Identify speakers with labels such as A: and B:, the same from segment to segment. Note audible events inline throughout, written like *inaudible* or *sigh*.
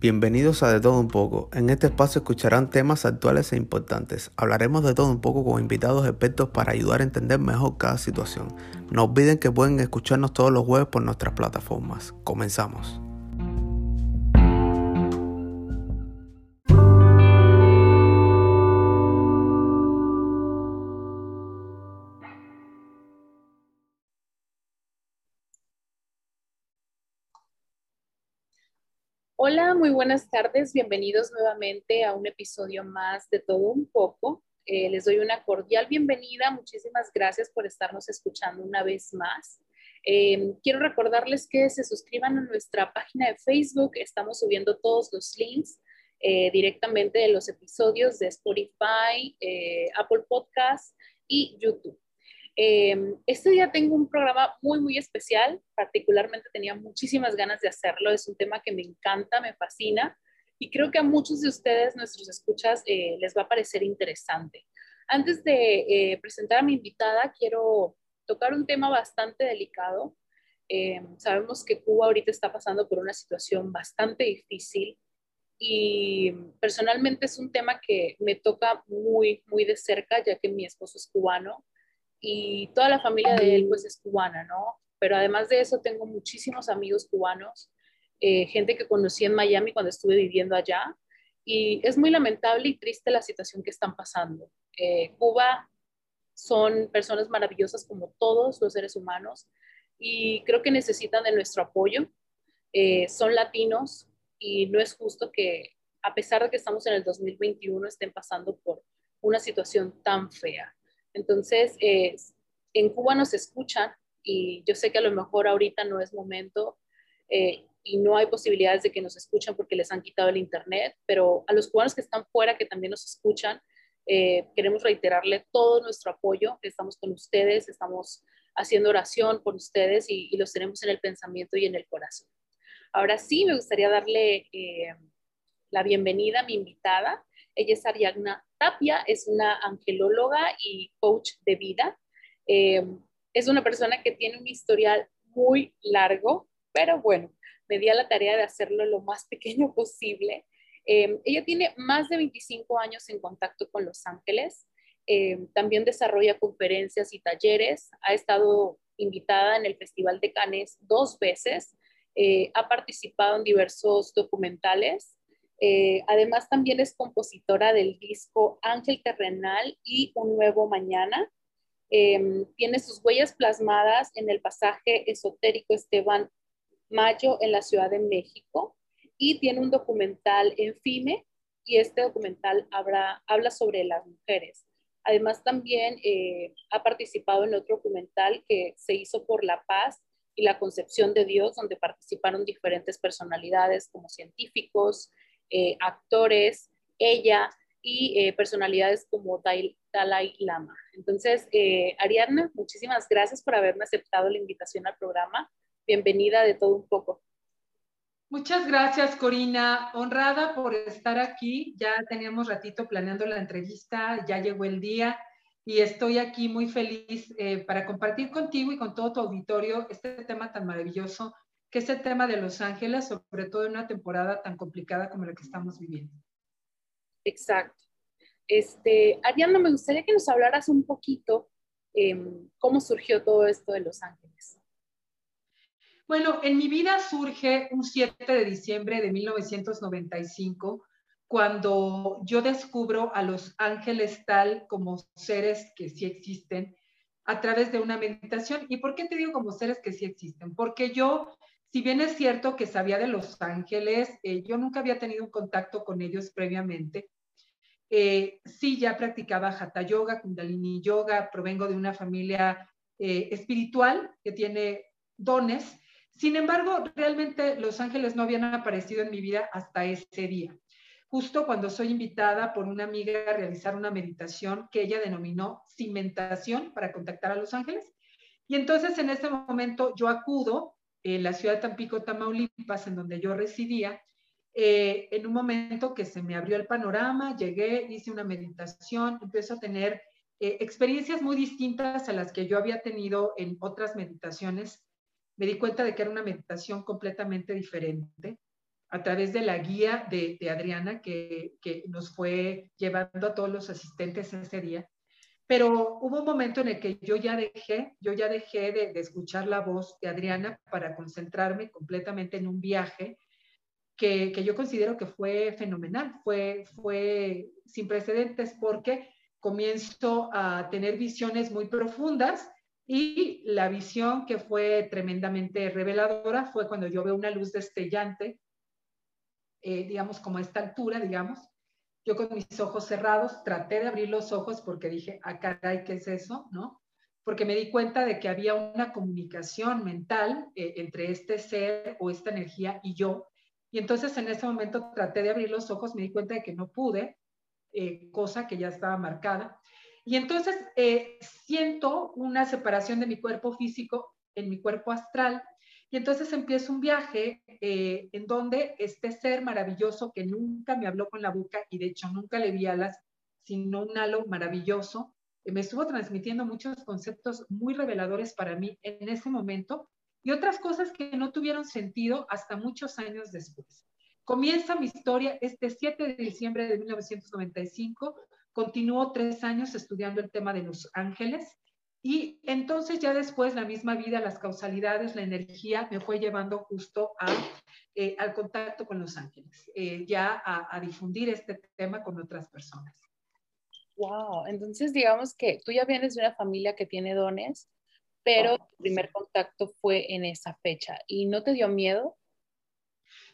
A: Bienvenidos a De Todo Un poco. En este espacio escucharán temas actuales e importantes. Hablaremos de todo un poco con invitados expertos para ayudar a entender mejor cada situación. No olviden que pueden escucharnos todos los jueves por nuestras plataformas. Comenzamos.
B: Hola, muy buenas tardes. Bienvenidos nuevamente a un episodio más de Todo un poco. Eh, les doy una cordial bienvenida. Muchísimas gracias por estarnos escuchando una vez más. Eh, quiero recordarles que se suscriban a nuestra página de Facebook. Estamos subiendo todos los links eh, directamente de los episodios de Spotify, Apple Podcasts y YouTube. Em, este día tengo un programa muy, muy especial, particularmente tenía muchísimas ganas de hacerlo, es un tema que me encanta, me fascina. Y creo que a muchos de ustedes, nuestros escuchas, eh, les va a parecer interesante. Antes de eh, presentar a mi invitada, quiero tocar un tema bastante delicado. Em, sabemos que Cuba ahorita está pasando por una situación bastante difícil. Y personalmente es un tema que me toca muy, muy de cerca, ya que mi esposo es cubano y toda la familia de él pues es cubana, ¿no? Pero además de eso tengo muchísimos amigos cubanos, eh, gente que conocí en Miami cuando estuve viviendo allá y es muy lamentable y triste la situación que están pasando. Eh, Cuba son personas maravillosas como todos los seres humanos y creo que necesitan de nuestro apoyo. Eh, son latinos y no es justo que a pesar de que estamos en el 2021 estén pasando por una situación tan fea. Entonces, eh, en Cuba nos escuchan y yo sé que a lo mejor ahorita no es momento eh, y no hay posibilidades de que nos escuchen porque les han quitado el Internet, pero a los cubanos que están fuera, que también nos escuchan, eh, queremos reiterarle todo nuestro apoyo, estamos con ustedes, estamos haciendo oración por ustedes y, los tenemos en el pensamiento y en el corazón. Ahora sí, me gustaría darle la bienvenida a mi invitada. Ella es Ariadna Tapia, es una angelóloga y coach de vida. Eh, es una persona que tiene un historial muy largo, pero bueno, me di a la tarea de hacerlo lo más *laughs* pequeño posible. Eh, ella tiene más de 25 años en contacto con Los Ángeles. Eh, también desarrolla conferencias y talleres. Ha estado invitada en el Festival de Cannes dos veces. ha participado en diversos documentales eh, además, también es compositora del disco Ángel Terrenal y Un Nuevo Mañana. Em, tiene sus huellas plasmadas en el pasaje esotérico Esteban Mayo en la Ciudad de México y tiene un documental en FIME y este documental habla sobre las mujeres. Además, también eh, ha participado en otro documental que se hizo por la paz y la concepción de Dios, donde participaron diferentes personalidades como científicos, eh, actores, ella y eh, personalidades como Dalai Lama. Entonces, eh, Ariadna, muchísimas gracias por haberme aceptado la invitación al programa. Bienvenida de todo un poco.
C: Muchas gracias, Corina. Honrada por estar aquí. Ya teníamos ratito planeando la entrevista, ya llegó el día y estoy aquí muy feliz para compartir contigo y con todo tu auditorio este tema tan maravilloso que es el tema de Los Ángeles, sobre todo en una temporada tan complicada como la que estamos viviendo.
B: Exacto. Este, Ariana, me gustaría que nos hablaras un poquito eh, cómo surgió todo esto de Los Ángeles.
C: Bueno, en mi vida surge un 7 de diciembre de 1995, cuando yo descubro a los ángeles tal como seres que sí existen a través de una meditación. ¿Y por qué te digo como seres que sí existen? Porque yo si bien es cierto que sabía de Los Ángeles, eh, yo nunca había tenido un contacto con ellos previamente. Eh, sí, ya practicaba Hatha Yoga, Kundalini Yoga, provengo de una familia eh, espiritual que tiene dones. Sin embargo, realmente Los Ángeles no habían aparecido en mi vida hasta ese día. Justo cuando soy invitada por una amiga a realizar una meditación que ella denominó cimentación para contactar a Los Ángeles. Y entonces en ese momento yo acudo en la ciudad de Tampico, Tamaulipas, en donde yo residía, eh, en un momento que se me abrió el panorama, llegué, hice una meditación, empecé a tener eh, experiencias muy distintas a las que yo había tenido en otras meditaciones. Me di cuenta de que era una meditación completamente diferente. a través de la guía de, Adriana que, que, nos fue llevando a todos los asistentes ese día. Pero hubo un momento en el que yo ya dejé, yo ya dejé de, escuchar la voz de Adriana para concentrarme completamente en un viaje que, que, yo considero que fue fenomenal, fue, fue sin precedentes porque comienzo a tener visiones muy profundas y la visión que fue tremendamente reveladora fue cuando yo veo una luz destellante eh, digamos, como a esta altura, digamos. Yo con mis ojos cerrados traté de abrir los ojos porque dije, ah, caray, ¿qué es eso? ¿No? Porque me di cuenta de que había una comunicación mental eh, entre este ser o esta energía y yo. Y entonces en ese momento traté de abrir los ojos, me di cuenta de que no pude, eh, cosa que ya estaba marcada. Y entonces siento una separación de mi cuerpo físico en mi cuerpo astral y entonces empieza un viaje eh, en donde este ser maravilloso que nunca me habló con la boca y de hecho nunca le vi alas, sino un halo maravilloso, eh, me estuvo transmitiendo muchos conceptos muy reveladores para mí en ese momento y otras cosas que no tuvieron sentido hasta muchos años después. Comienza mi historia este 7 de diciembre de 1995. Continuó tres años estudiando el tema de los ángeles y entonces ya después la misma vida, las causalidades, la energía me fue llevando justo a, eh, al contacto con los ángeles, eh, ya a, difundir este tema con otras personas.
B: Wow, entonces digamos que tú ya vienes de una familia que tiene dones, pero tu primer contacto fue en esa fecha y no te dio miedo.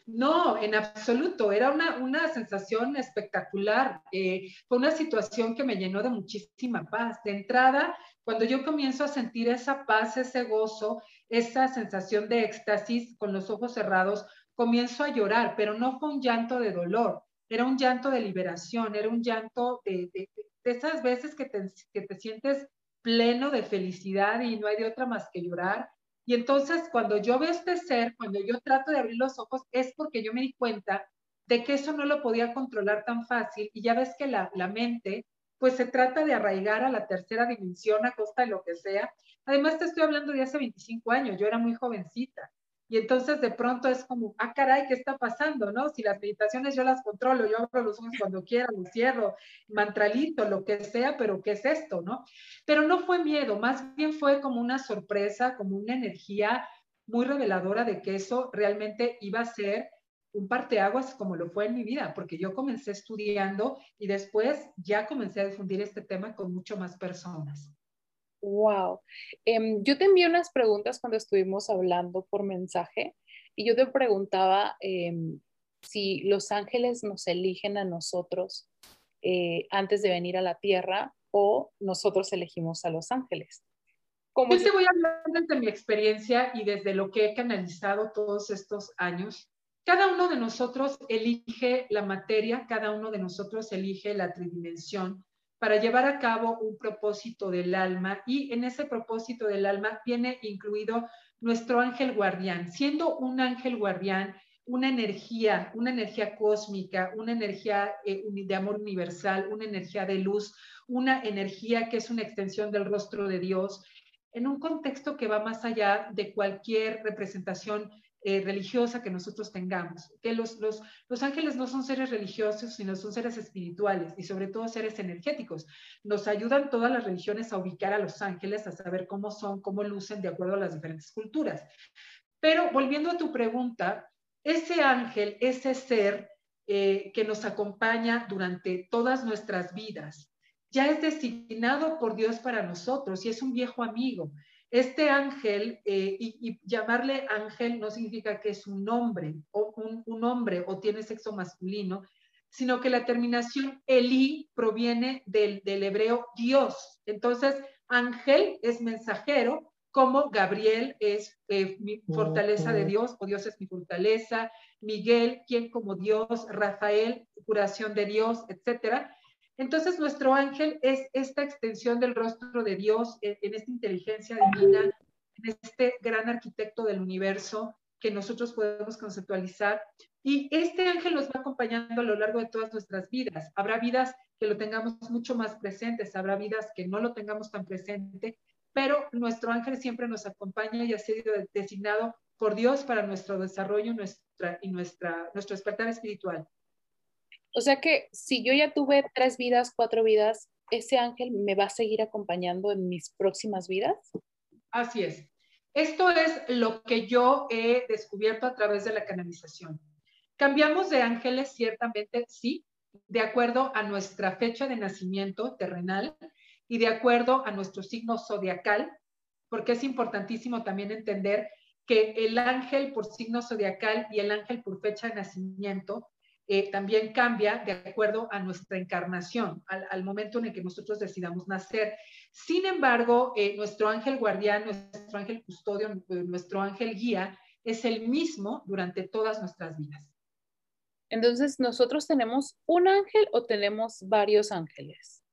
C: No, en absoluto. Era una, una sensación espectacular. Eh, fue una situación que me llenó de muchísima paz. De entrada, cuando yo comienzo a sentir esa paz, ese gozo, esa sensación de éxtasis con los ojos cerrados, comienzo a llorar, pero no fue un llanto de dolor, era un llanto de liberación, era un llanto de, de, de esas veces que te, que te sientes pleno de felicidad y no hay de otra más que llorar y entonces cuando yo veo este ser, cuando yo trato de abrir los ojos, es porque yo me di cuenta de que eso no lo podía controlar tan fácil. Y ya ves que la, la mente, pues se trata de arraigar a la tercera dimensión a costa de lo que sea. Además, te estoy hablando de hace 25 años, yo era muy jovencita. Y entonces de pronto es como, ah, caray, ¿qué está pasando? ¿No? Si las meditaciones yo las controlo, yo abro los ojos cuando quiera, los cierro, mantralito, lo que sea, pero ¿qué es esto? ¿No? Pero no fue miedo, más bien fue como una sorpresa, como una energía muy reveladora de que eso realmente iba a ser un parteaguas como lo fue en mi vida, porque yo comencé estudiando y después ya comencé a difundir este tema con mucho más personas.
B: Wow. Em, yo te envié unas preguntas cuando estuvimos hablando por mensaje y yo te preguntaba em, si los ángeles nos eligen a nosotros eh, antes de venir a la tierra o nosotros elegimos a los ángeles.
C: Yo te voy a hablar desde mi experiencia y desde lo que he canalizado todos estos años. Cada uno de nosotros elige la materia, cada uno de nosotros elige la tridimensión, para llevar a cabo un propósito del alma y en ese propósito del alma viene incluido nuestro ángel guardián, siendo un ángel guardián una energía, una energía cósmica, una energía eh, de amor universal, una energía de luz, una energía que es una extensión del rostro de Dios, en un contexto que va más allá de cualquier representación eh, religiosa que nosotros tengamos, que los, los, los ángeles no son seres religiosos, sino son seres espirituales y sobre todo seres energéticos. Nos ayudan todas las religiones a ubicar a los ángeles, a saber cómo son, cómo lucen de acuerdo a las diferentes culturas. Pero volviendo a tu pregunta, ese ángel, ese ser eh, que nos acompaña durante todas nuestras vidas, ya es designado por Dios para nosotros y es un viejo amigo. Este ángel, eh, y, llamarle ángel no significa que es un hombre o un, hombre o tiene sexo masculino, sino que la terminación Eli proviene del, hebreo Dios. Entonces, ángel es mensajero, como Gabriel es eh, mi fortaleza de Dios, o Dios es mi fortaleza, Miguel, quien como Dios, Rafael, curación de Dios, etcétera. Entonces, nuestro ángel es esta extensión del rostro de Dios en, esta inteligencia divina, en este gran arquitecto del universo que nosotros podemos conceptualizar. Y este ángel nos va acompañando a lo largo de todas nuestras vidas. Habrá vidas que lo tengamos mucho más presentes, habrá vidas que no lo tengamos tan presente, pero nuestro ángel siempre nos acompaña y ha sido designado por Dios para nuestro desarrollo y nuestra, nuestro despertar espiritual.
B: O sea que si yo ya tuve tres vidas, cuatro vidas, ¿ese ángel me va a seguir acompañando en mis próximas vidas?
C: Así es. Esto es lo que yo he descubierto a través de la canalización. Cambiamos de ángeles, ciertamente, sí, de acuerdo a nuestra fecha de nacimiento terrenal y de acuerdo a nuestro signo zodiacal, porque es importantísimo también entender que el ángel por signo zodiacal y el ángel por fecha de nacimiento eh, también cambia de acuerdo a nuestra encarnación, al, momento en el que nosotros decidamos nacer. Sin embargo, eh, nuestro ángel guardián, nuestro ángel custodio, nuestro ángel guía es el mismo durante todas nuestras vidas.
B: Entonces, ¿nosotros tenemos un ángel o tenemos varios ángeles?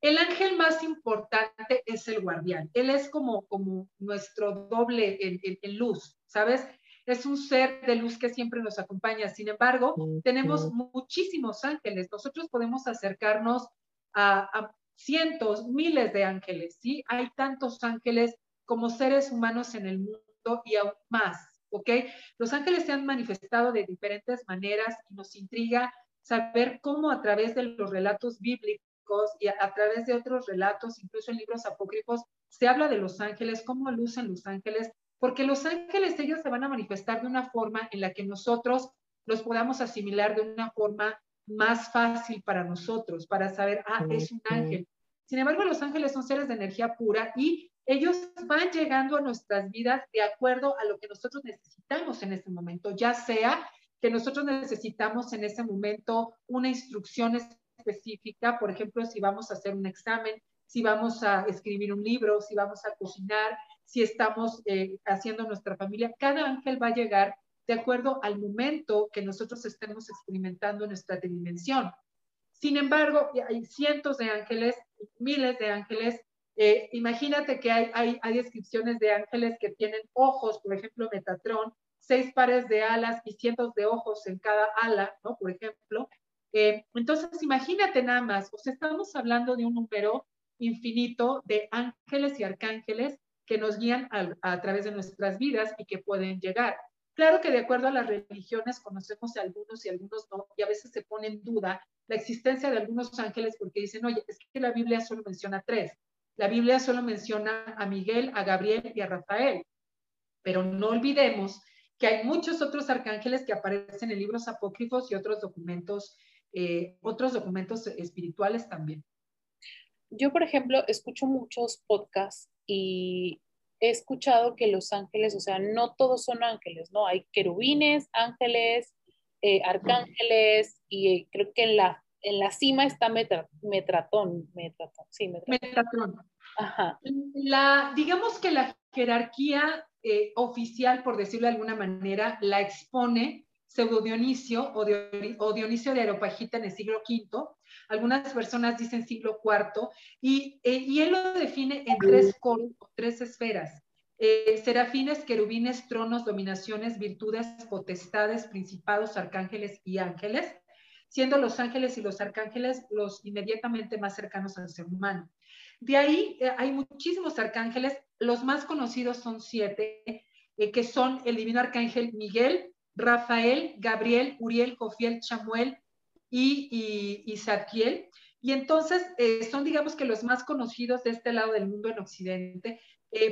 C: El ángel más importante es el guardián. Él es como, como nuestro doble en, luz, ¿sabes? Es un ser de luz que siempre nos acompaña. Sin embargo, tenemos muchísimos ángeles. Nosotros podemos acercarnos a, a cientos, miles de ángeles, ¿sí? Hay tantos ángeles como seres humanos en el mundo y aún más. ¿ok? Los ángeles se han manifestado de diferentes maneras y nos intriga saber cómo a través de los relatos bíblicos y a, través de otros relatos, incluso en libros apócrifos, se habla de los ángeles, cómo lucen los ángeles, porque los ángeles ellos se van a manifestar de una forma en la que nosotros los podamos asimilar de una forma más fácil para nosotros, para saber, ah, es un ángel. Sin embargo, los ángeles son seres de energía pura y ellos van llegando a nuestras vidas de acuerdo a lo que nosotros necesitamos en ese momento, ya sea que nosotros necesitamos en ese momento una instrucción específica, por ejemplo, si vamos a hacer un examen, si vamos a escribir un libro, si vamos a cocinar, si estamos eh, haciendo nuestra familia, cada ángel va a llegar de acuerdo al momento que nosotros estemos experimentando nuestra dimensión. Sin embargo, hay cientos de ángeles, miles de ángeles eh, imagínate que hay, hay, descripciones de ángeles que tienen ojos, por ejemplo, Metatrón, seis pares de alas y cientos de ojos en cada ala, ¿no? Por ejemplo. Eh, entonces, imagínate nada más, o sea, estamos hablando de un número infinito de ángeles y arcángeles que nos guían a, través de nuestras vidas y que pueden llegar. Claro que de acuerdo a las religiones conocemos a algunos y algunos no, y a veces se pone en duda la existencia de algunos ángeles porque dicen, oye, es que la Biblia solo menciona tres. La Biblia solo menciona a Miguel, a Gabriel y a Rafael, pero no olvidemos que hay muchos otros arcángeles que aparecen en libros apócrifos y otros documentos, eh, otros documentos espirituales también.
B: Yo, por ejemplo, escucho muchos podcasts y he escuchado que los ángeles, o sea, no todos son ángeles, ¿no? Hay querubines, ángeles, eh, arcángeles y creo que en la en la cima está Metratón, Metratón, sí, Metratón.
C: Ajá. La, digamos que la jerarquía eh, oficial, por decirlo de alguna manera, la expone Pseudo Dionisio o, Dionisio de Areopagita en el siglo V. Algunas personas dicen siglo IV, y, eh, y él lo define en tres coros, tres esferas. Eh, serafines, querubines, tronos, dominaciones, virtudes, potestades, principados, arcángeles y ángeles siendo los ángeles y los arcángeles los inmediatamente más cercanos al ser humano. De ahí eh, hay muchísimos arcángeles, los más conocidos son siete, eh, que son el divino arcángel Miguel, Rafael, Gabriel, Uriel, Jofiel, Chamuel y, y, y entonces eh, son, digamos que los más conocidos de este lado del mundo en Occidente.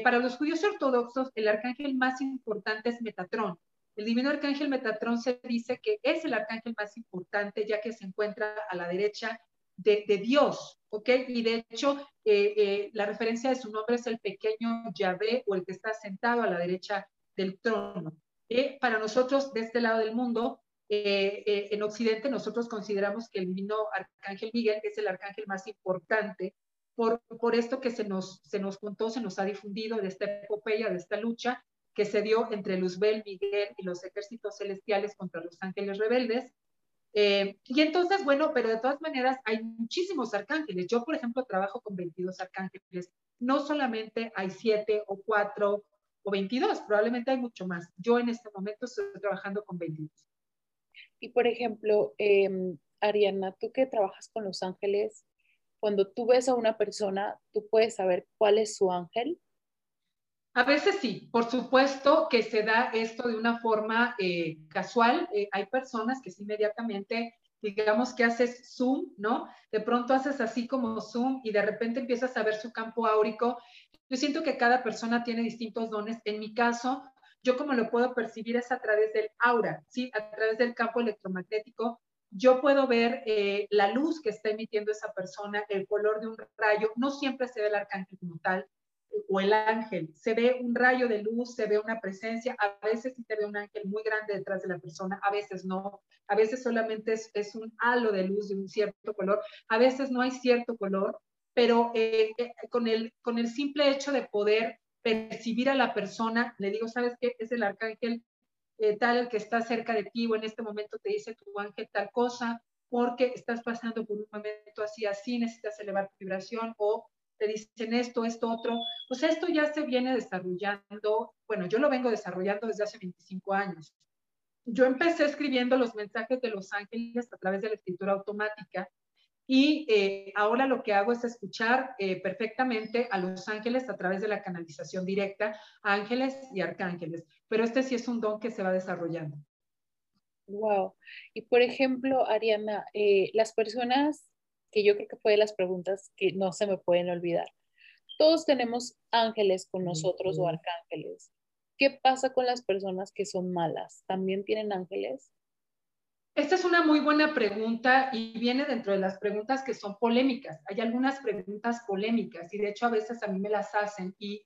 C: para los judíos ortodoxos, el arcángel más importante es Metatrón. El divino arcángel Metatrón se dice que es el arcángel más importante ya que se encuentra a la derecha de, Dios, ¿ok? Y de hecho, eh, eh, la referencia de su nombre es el pequeño Yahvé o el que está sentado a la derecha del trono. Eh, para nosotros, de este lado del mundo, en Occidente, nosotros consideramos que el divino arcángel Miguel es el arcángel más importante por, por esto que se nos, se nos contó, se nos ha difundido de esta epopeya, de esta lucha, que se dio entre Luzbel, Miguel y los ejércitos celestiales contra los ángeles rebeldes. Eh, y entonces, bueno, pero de todas maneras hay muchísimos arcángeles. Yo, por ejemplo, trabajo con 22 arcángeles. No solamente hay 7 o 4 o 22, probablemente hay mucho más. Yo en este momento estoy trabajando con 22.
B: Y por ejemplo, em, Ariana, tú que trabajas con los ángeles, cuando tú ves a una persona, ¿tú puedes saber cuál es su ángel?
C: A veces sí, por supuesto que se da esto de una forma eh, casual. Eh, hay personas que sí inmediatamente, digamos que haces zoom, ¿no? De pronto haces así como zoom y de repente empiezas a ver su campo áurico. Yo siento que cada persona tiene distintos dones. En mi caso, yo como lo puedo percibir es a través del aura, ¿sí? A través del campo electromagnético. Yo puedo ver eh, la luz que está emitiendo esa persona, el color de un rayo. No siempre se ve el arcángel como tal o el ángel. Se ve un rayo de luz, se ve una presencia. A veces se ve un ángel muy grande detrás de la persona, a veces no. A veces solamente es, un halo de luz de un cierto color. A veces no hay cierto color, pero eh, eh, con, el, con el simple hecho de poder percibir a la persona, le digo, ¿sabes qué? Es el arcángel eh, tal que está cerca de ti o en este momento te dice tu ángel tal cosa porque estás pasando por un momento así, así, necesitas elevar tu vibración o te dicen esto, esto, otro. Pues esto ya se viene desarrollando, bueno, yo lo vengo desarrollando desde hace 25 años. Yo empecé escribiendo los mensajes de los ángeles a través de la escritura automática y eh, ahora lo que hago es escuchar eh, perfectamente a los ángeles a través de la canalización directa, ángeles y arcángeles. Pero este sí es un don que se va desarrollando.
B: Wow. Y por ejemplo, Ariana, eh, las personas, que yo creo que fue de las preguntas que no se me pueden olvidar. Todos tenemos ángeles con nosotros o arcángeles. ¿Qué pasa con las personas que son malas? ¿También tienen ángeles?
C: Esta es una muy buena pregunta y viene dentro de las preguntas que son polémicas. Hay algunas preguntas polémicas y de hecho a veces a mí me las hacen y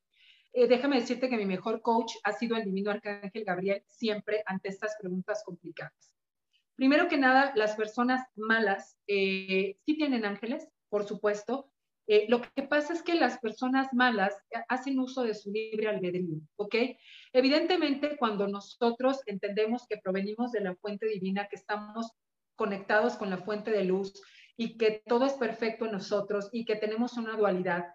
C: eh, déjame decirte que mi mejor coach ha sido el divino arcángel Gabriel siempre ante estas preguntas complicadas. Primero que nada, las personas malas eh, sí tienen ángeles, por supuesto, eh, lo que pasa es que las personas malas hacen uso de su libre albedrío, ¿ok? Evidentemente, cuando nosotros entendemos que provenimos de la fuente divina, que estamos conectados con la fuente de luz y que todo es perfecto en nosotros y que tenemos una dualidad,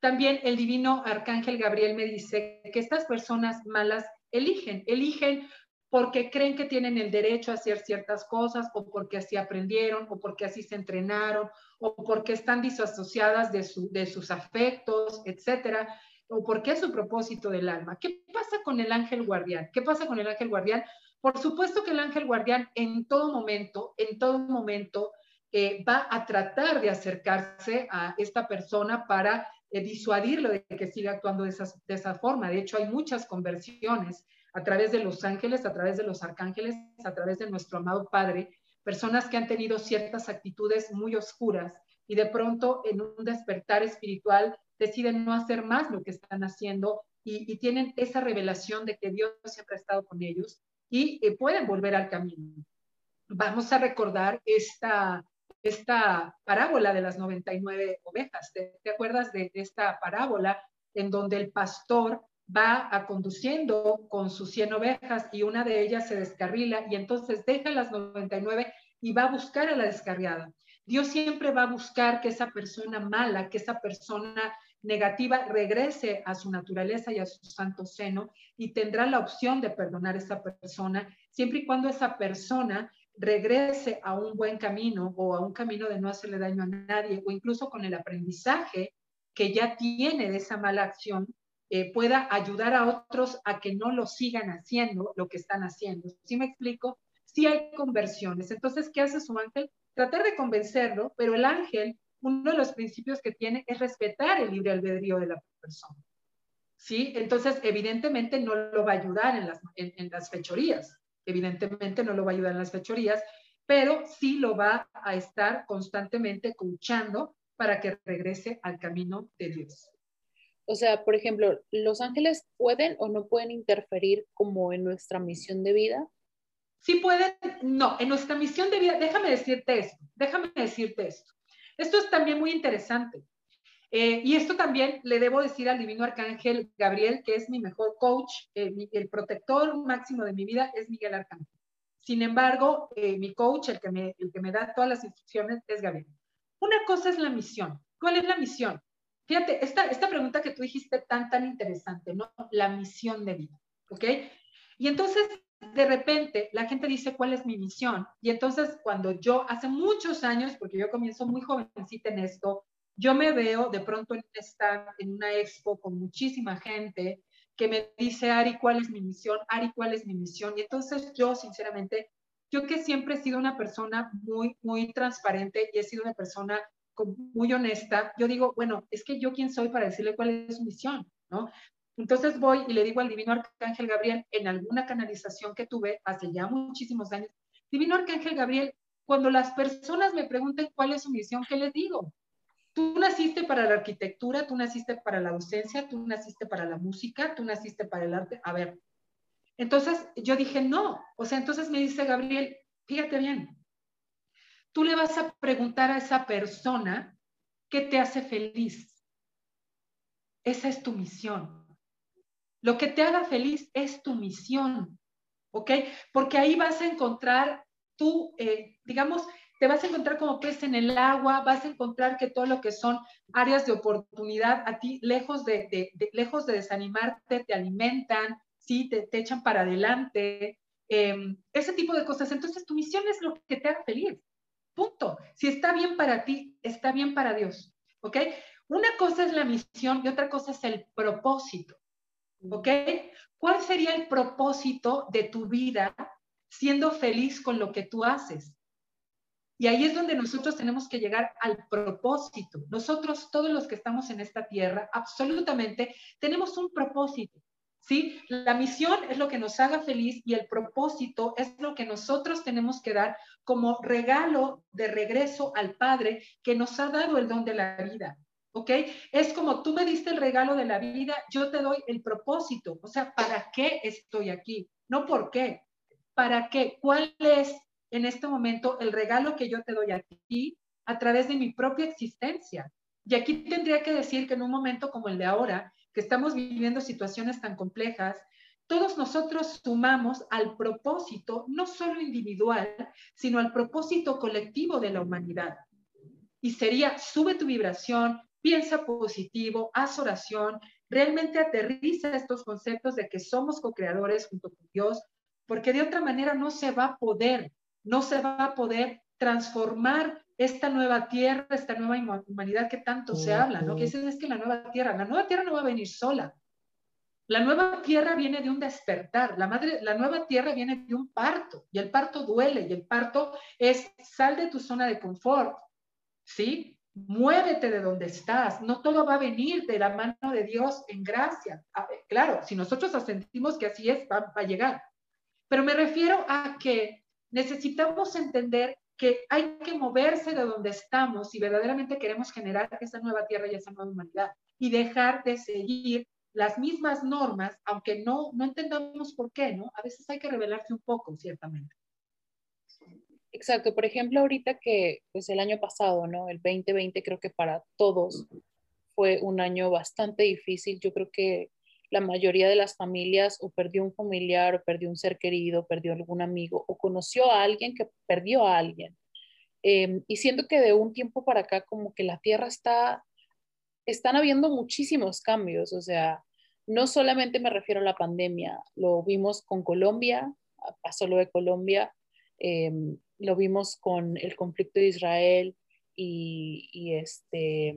C: también el divino arcángel Gabriel me dice que estas personas malas eligen, eligen porque creen que tienen el derecho a hacer ciertas cosas o porque así aprendieron o porque así se entrenaron o porque están disasociadas de, de sus afectos, etcétera, o porque es su propósito del alma. ¿Qué pasa con el ángel guardián? ¿Qué pasa con el ángel guardián? Por supuesto que el ángel guardián en todo momento, en todo momento, eh, va a tratar de acercarse a esta persona para eh, disuadirlo de que siga actuando de, de esa forma. De hecho, hay muchas conversiones a través de los ángeles, a través de los arcángeles, a través de nuestro amado Padre, personas que han tenido ciertas actitudes muy oscuras y de pronto en un despertar espiritual deciden no hacer más lo que están haciendo y, tienen esa revelación de que Dios siempre ha estado con ellos y eh, pueden volver al camino. Vamos a recordar esta, esta parábola de las 99 ovejas. ¿Te, te acuerdas de esta parábola en donde el pastor va a conduciendo con sus 100 ovejas y una de ellas se descarrila y entonces deja las 99 y va a buscar a la descarriada. Dios siempre va a buscar que esa persona mala, que esa persona negativa regrese a su naturaleza y a su santo seno y tendrá la opción de perdonar a esa persona siempre y cuando esa persona regrese a un buen camino o a un camino de no hacerle daño a nadie o incluso con el aprendizaje que ya tiene de esa mala acción eh, pueda ayudar a otros a que no lo sigan haciendo lo que están haciendo. ¿Sí me explico? Sí hay conversiones. Entonces, ¿qué hace su ángel? Tratar de convencerlo, pero el ángel, uno de los principios que tiene es respetar el libre albedrío de la persona. ¿Sí? Entonces, evidentemente no lo va a ayudar en las, fechorías. Evidentemente no lo va a ayudar en las fechorías, pero sí lo va a estar constantemente escuchando para que regrese al camino de Dios.
B: O sea, por ejemplo, ¿los ángeles pueden o no pueden interferir como en nuestra misión de vida?
C: Sí pueden, no, en nuestra misión de vida, déjame decirte esto, déjame decirte esto. Esto es también muy interesante. Eh, y esto también le debo decir al divino arcángel Gabriel, que es mi mejor coach, eh, el protector máximo de mi vida es Miguel Arcángel. Sin embargo, eh, mi coach, el que, me, el que me da todas las instrucciones, es Gabriel. Una cosa es la misión. ¿Cuál es la misión? Fíjate, esta, esta pregunta que tú dijiste tan, tan interesante, ¿no? La misión de vida, ¿ok? Y entonces, de repente, la gente dice, ¿cuál es mi misión? Y entonces, cuando yo, hace muchos años, porque yo comienzo muy jovencita en esto, yo me veo de pronto en, estar en una expo con muchísima gente que me dice, Ari, ¿cuál es mi misión? Ari, ¿cuál es mi misión? Y entonces yo, sinceramente, yo que siempre he sido una persona muy, muy transparente y he sido una persona muy honesta, yo digo, bueno, es que yo quién soy para decirle cuál es su misión, ¿no? Entonces voy y le digo al Divino Arcángel Gabriel en alguna canalización que tuve hace ya muchísimos años, Divino Arcángel Gabriel, cuando las personas me pregunten cuál es su misión, ¿qué les digo? Tú naciste para la arquitectura, tú naciste para la docencia, tú naciste para la música, tú naciste para el arte. A ver, entonces yo dije, no. O sea, entonces me dice Gabriel, fíjate bien, tú le vas a preguntar a esa persona qué te hace feliz. Esa es tu misión. Lo que te haga feliz es tu misión, ¿ok? Porque ahí vas a encontrar tú, eh, digamos, te vas a encontrar como pez en el agua, vas a encontrar que todo lo que son áreas de oportunidad a ti, lejos de, lejos de desanimarte, te alimentan, ¿sí? te, echan para adelante, em, ese tipo de cosas. Entonces, tu misión es lo que te haga feliz. Punto. Si está bien para ti, está bien para Dios. ¿Ok? Una cosa es la misión y otra cosa es el propósito. ¿Ok? ¿Cuál sería el propósito de tu vida siendo feliz con lo que tú haces? Y ahí es donde nosotros tenemos que llegar al propósito. Nosotros, todos los que estamos en esta tierra, absolutamente tenemos un propósito. ¿Sí? La misión es lo que nos haga feliz y el propósito es lo que nosotros tenemos que dar como regalo de regreso al Padre que nos ha dado el don de la vida. ¿Ok? Es como tú me diste el regalo de la vida, yo te doy el propósito. O sea, ¿para qué estoy aquí? No por qué. ¿Para qué? ¿Cuál es en este momento el regalo que yo te doy a ti a través de mi propia existencia. Y aquí tendría que decir que en un momento como el de ahora, que estamos viviendo situaciones tan complejas, todos nosotros sumamos al propósito, no solo individual, sino al propósito colectivo de la humanidad. Y sería, sube tu vibración, piensa positivo, haz oración, realmente aterriza estos conceptos de que somos co-creadores junto con Dios, porque de otra manera no se va a poder no se va a poder transformar esta nueva tierra, esta nueva humanidad que tanto se habla, ¿no? Que es, es que la nueva tierra, la nueva tierra no va a venir sola. La nueva tierra viene de un despertar, la, madre, la nueva tierra viene de un parto, y el parto duele, y el parto es sal de tu zona de confort, ¿sí? Muévete de donde estás, no todo va a venir de la mano de Dios en gracia. claro, si nosotros sentimos que así es, va a llegar. Pero me refiero a que necesitamos entender que hay que moverse de donde estamos si verdaderamente queremos generar esa nueva tierra y esa nueva humanidad y dejar de seguir las mismas normas, aunque no, no entendamos por qué, ¿no? A veces hay que revelarse un poco, ciertamente.
B: Exacto, por ejemplo, ahorita que pues el año pasado, ¿no? El 2020 creo que para todos fue un año bastante difícil. Yo creo que la mayoría de las familias o perdió un familiar o perdió un ser querido, perdió algún amigo o conoció a alguien que perdió a alguien. Em, y siento que de un tiempo para acá como que la tierra está, están habiendo muchísimos cambios, o sea, no solamente me refiero a la pandemia, lo vimos con Colombia, pasó lo de Colombia, em, lo vimos con el conflicto de Israel y, y, este,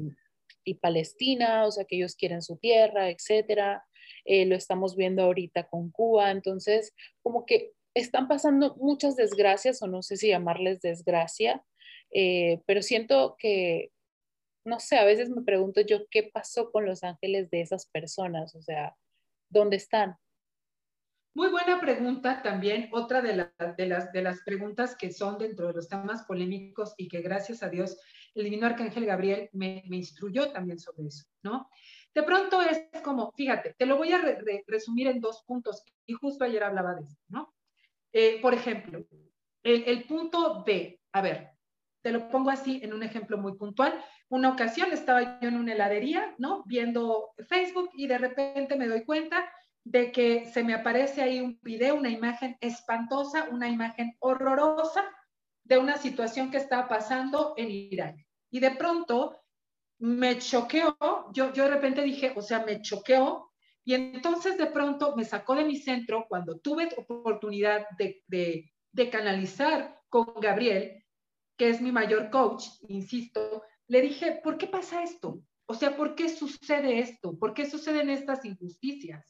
B: y Palestina, o sea, que ellos quieren su tierra, etcétera. Eh, lo estamos viendo ahorita con Cuba, entonces como que están pasando muchas desgracias, o no sé si llamarles desgracia, eh, pero siento que, no sé, a veces me pregunto yo qué pasó con los ángeles de esas personas, o sea, ¿dónde están?
C: Muy buena pregunta también, otra de, de, las, de las preguntas que son dentro de los temas polémicos y que gracias a Dios el divino arcángel Gabriel me, me instruyó también sobre eso, ¿no? De pronto es como, fíjate, te lo voy a resumir en dos puntos y justo ayer hablaba de eso, ¿no? Eh, por ejemplo, el, punto B, a ver, te lo pongo así en un ejemplo muy puntual. Una ocasión estaba yo en una heladería, ¿no? Viendo Facebook y de repente me doy cuenta de que se me aparece ahí un video, una imagen espantosa, una imagen horrorosa de una situación que estaba pasando en Irán. Y de pronto me choqueó, yo, yo de repente dije, o sea, me choqueó, y entonces de pronto me sacó de mi centro cuando tuve oportunidad de, de, de canalizar con Gabriel, que es mi mayor coach, insisto, le dije, ¿por qué pasa esto? O sea, ¿por qué sucede esto? ¿Por qué suceden estas injusticias?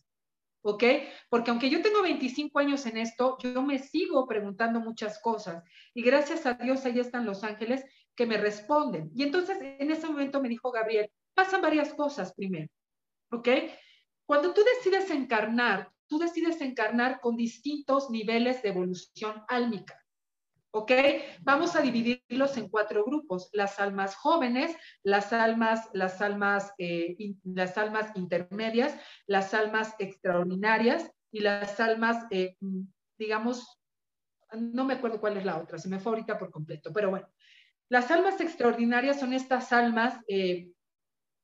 C: ¿ok? Porque aunque yo tengo 25 años en esto, yo me sigo preguntando muchas cosas y gracias a Dios ahí están los ángeles que me responden. Y entonces en ese momento me dijo Gabriel, pasan varias cosas primero, ¿ok? Cuando tú decides encarnar, tú decides encarnar con distintos niveles de evolución álmica. ¿Ok? Vamos a dividirlos en cuatro grupos: las almas jóvenes, las almas, las almas, eh, las almas intermedias, las almas extraordinarias y las almas, eh, digamos, no me acuerdo cuál es la otra, se me fue por completo, pero bueno, las almas extraordinarias son estas almas eh,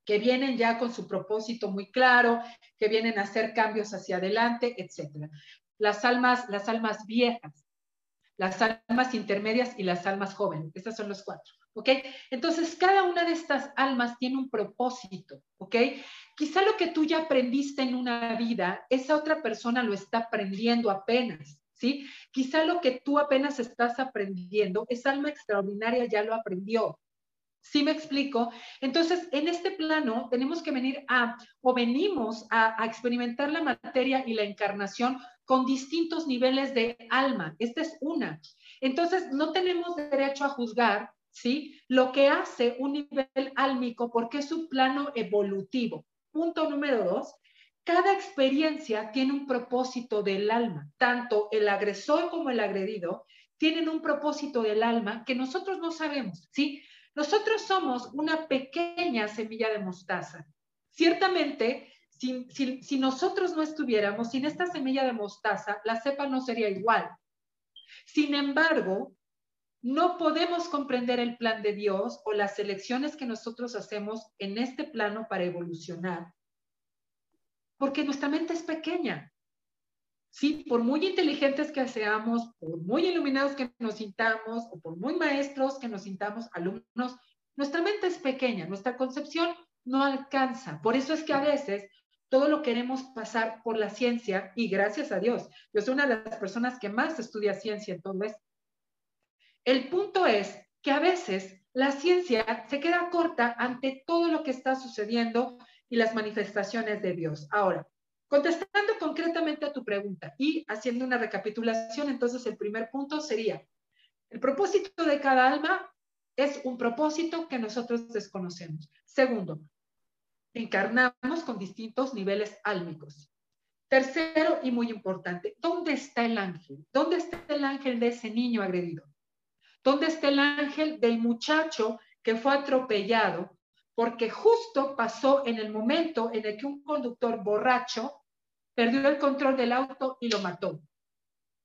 C: que vienen ya con su propósito muy claro, que vienen a hacer cambios hacia adelante, etc. Las almas, las almas viejas las almas intermedias y las almas jóvenes. Estas son los cuatro, ¿ok? Entonces, cada una de estas almas tiene un propósito, ¿ok? Quizá lo que tú ya aprendiste en una vida, esa otra persona lo está aprendiendo apenas, ¿sí? Quizá lo que tú apenas estás aprendiendo, esa alma extraordinaria ya lo aprendió. ¿Sí me explico? Entonces, en este plano tenemos que venir a, o venimos a, a experimentar la materia y la encarnación con distintos niveles de alma. Esta es una. Entonces, no tenemos derecho a juzgar, ¿sí? Lo que hace un nivel álmico porque es un plano evolutivo. Punto número dos. Cada experiencia tiene un propósito del alma. Tanto el agresor como el agredido tienen un propósito del alma que nosotros no sabemos, ¿sí? Nosotros somos una pequeña semilla de mostaza. Ciertamente, si, nosotros no estuviéramos, sin esta semilla de mostaza, la cepa no sería igual. Sin embargo, no podemos comprender el plan de Dios o las elecciones que nosotros hacemos en este plano para evolucionar, porque nuestra mente es pequeña. Sí, por muy inteligentes que seamos, por muy iluminados que nos sintamos, o por muy maestros que nos sintamos, alumnos, nuestra mente es pequeña, nuestra concepción no alcanza. Por eso es que a veces todo lo queremos pasar por la ciencia y gracias a Dios. Yo soy una de las personas que más estudia ciencia en todo esto. El punto es que a veces la ciencia se queda corta ante todo lo que está sucediendo y las manifestaciones de Dios. Ahora, contestando concretamente a tu pregunta y haciendo una recapitulación, entonces el primer punto sería, el propósito de cada alma es un propósito que nosotros desconocemos. Segundo, encarnamos con distintos niveles álmicos. Tercero y muy importante, ¿dónde está el ángel? ¿Dónde está el ángel de ese niño agredido? ¿Dónde está el ángel del muchacho que fue atropellado porque justo pasó en el momento en el que un conductor borracho perdió el control del auto y lo mató?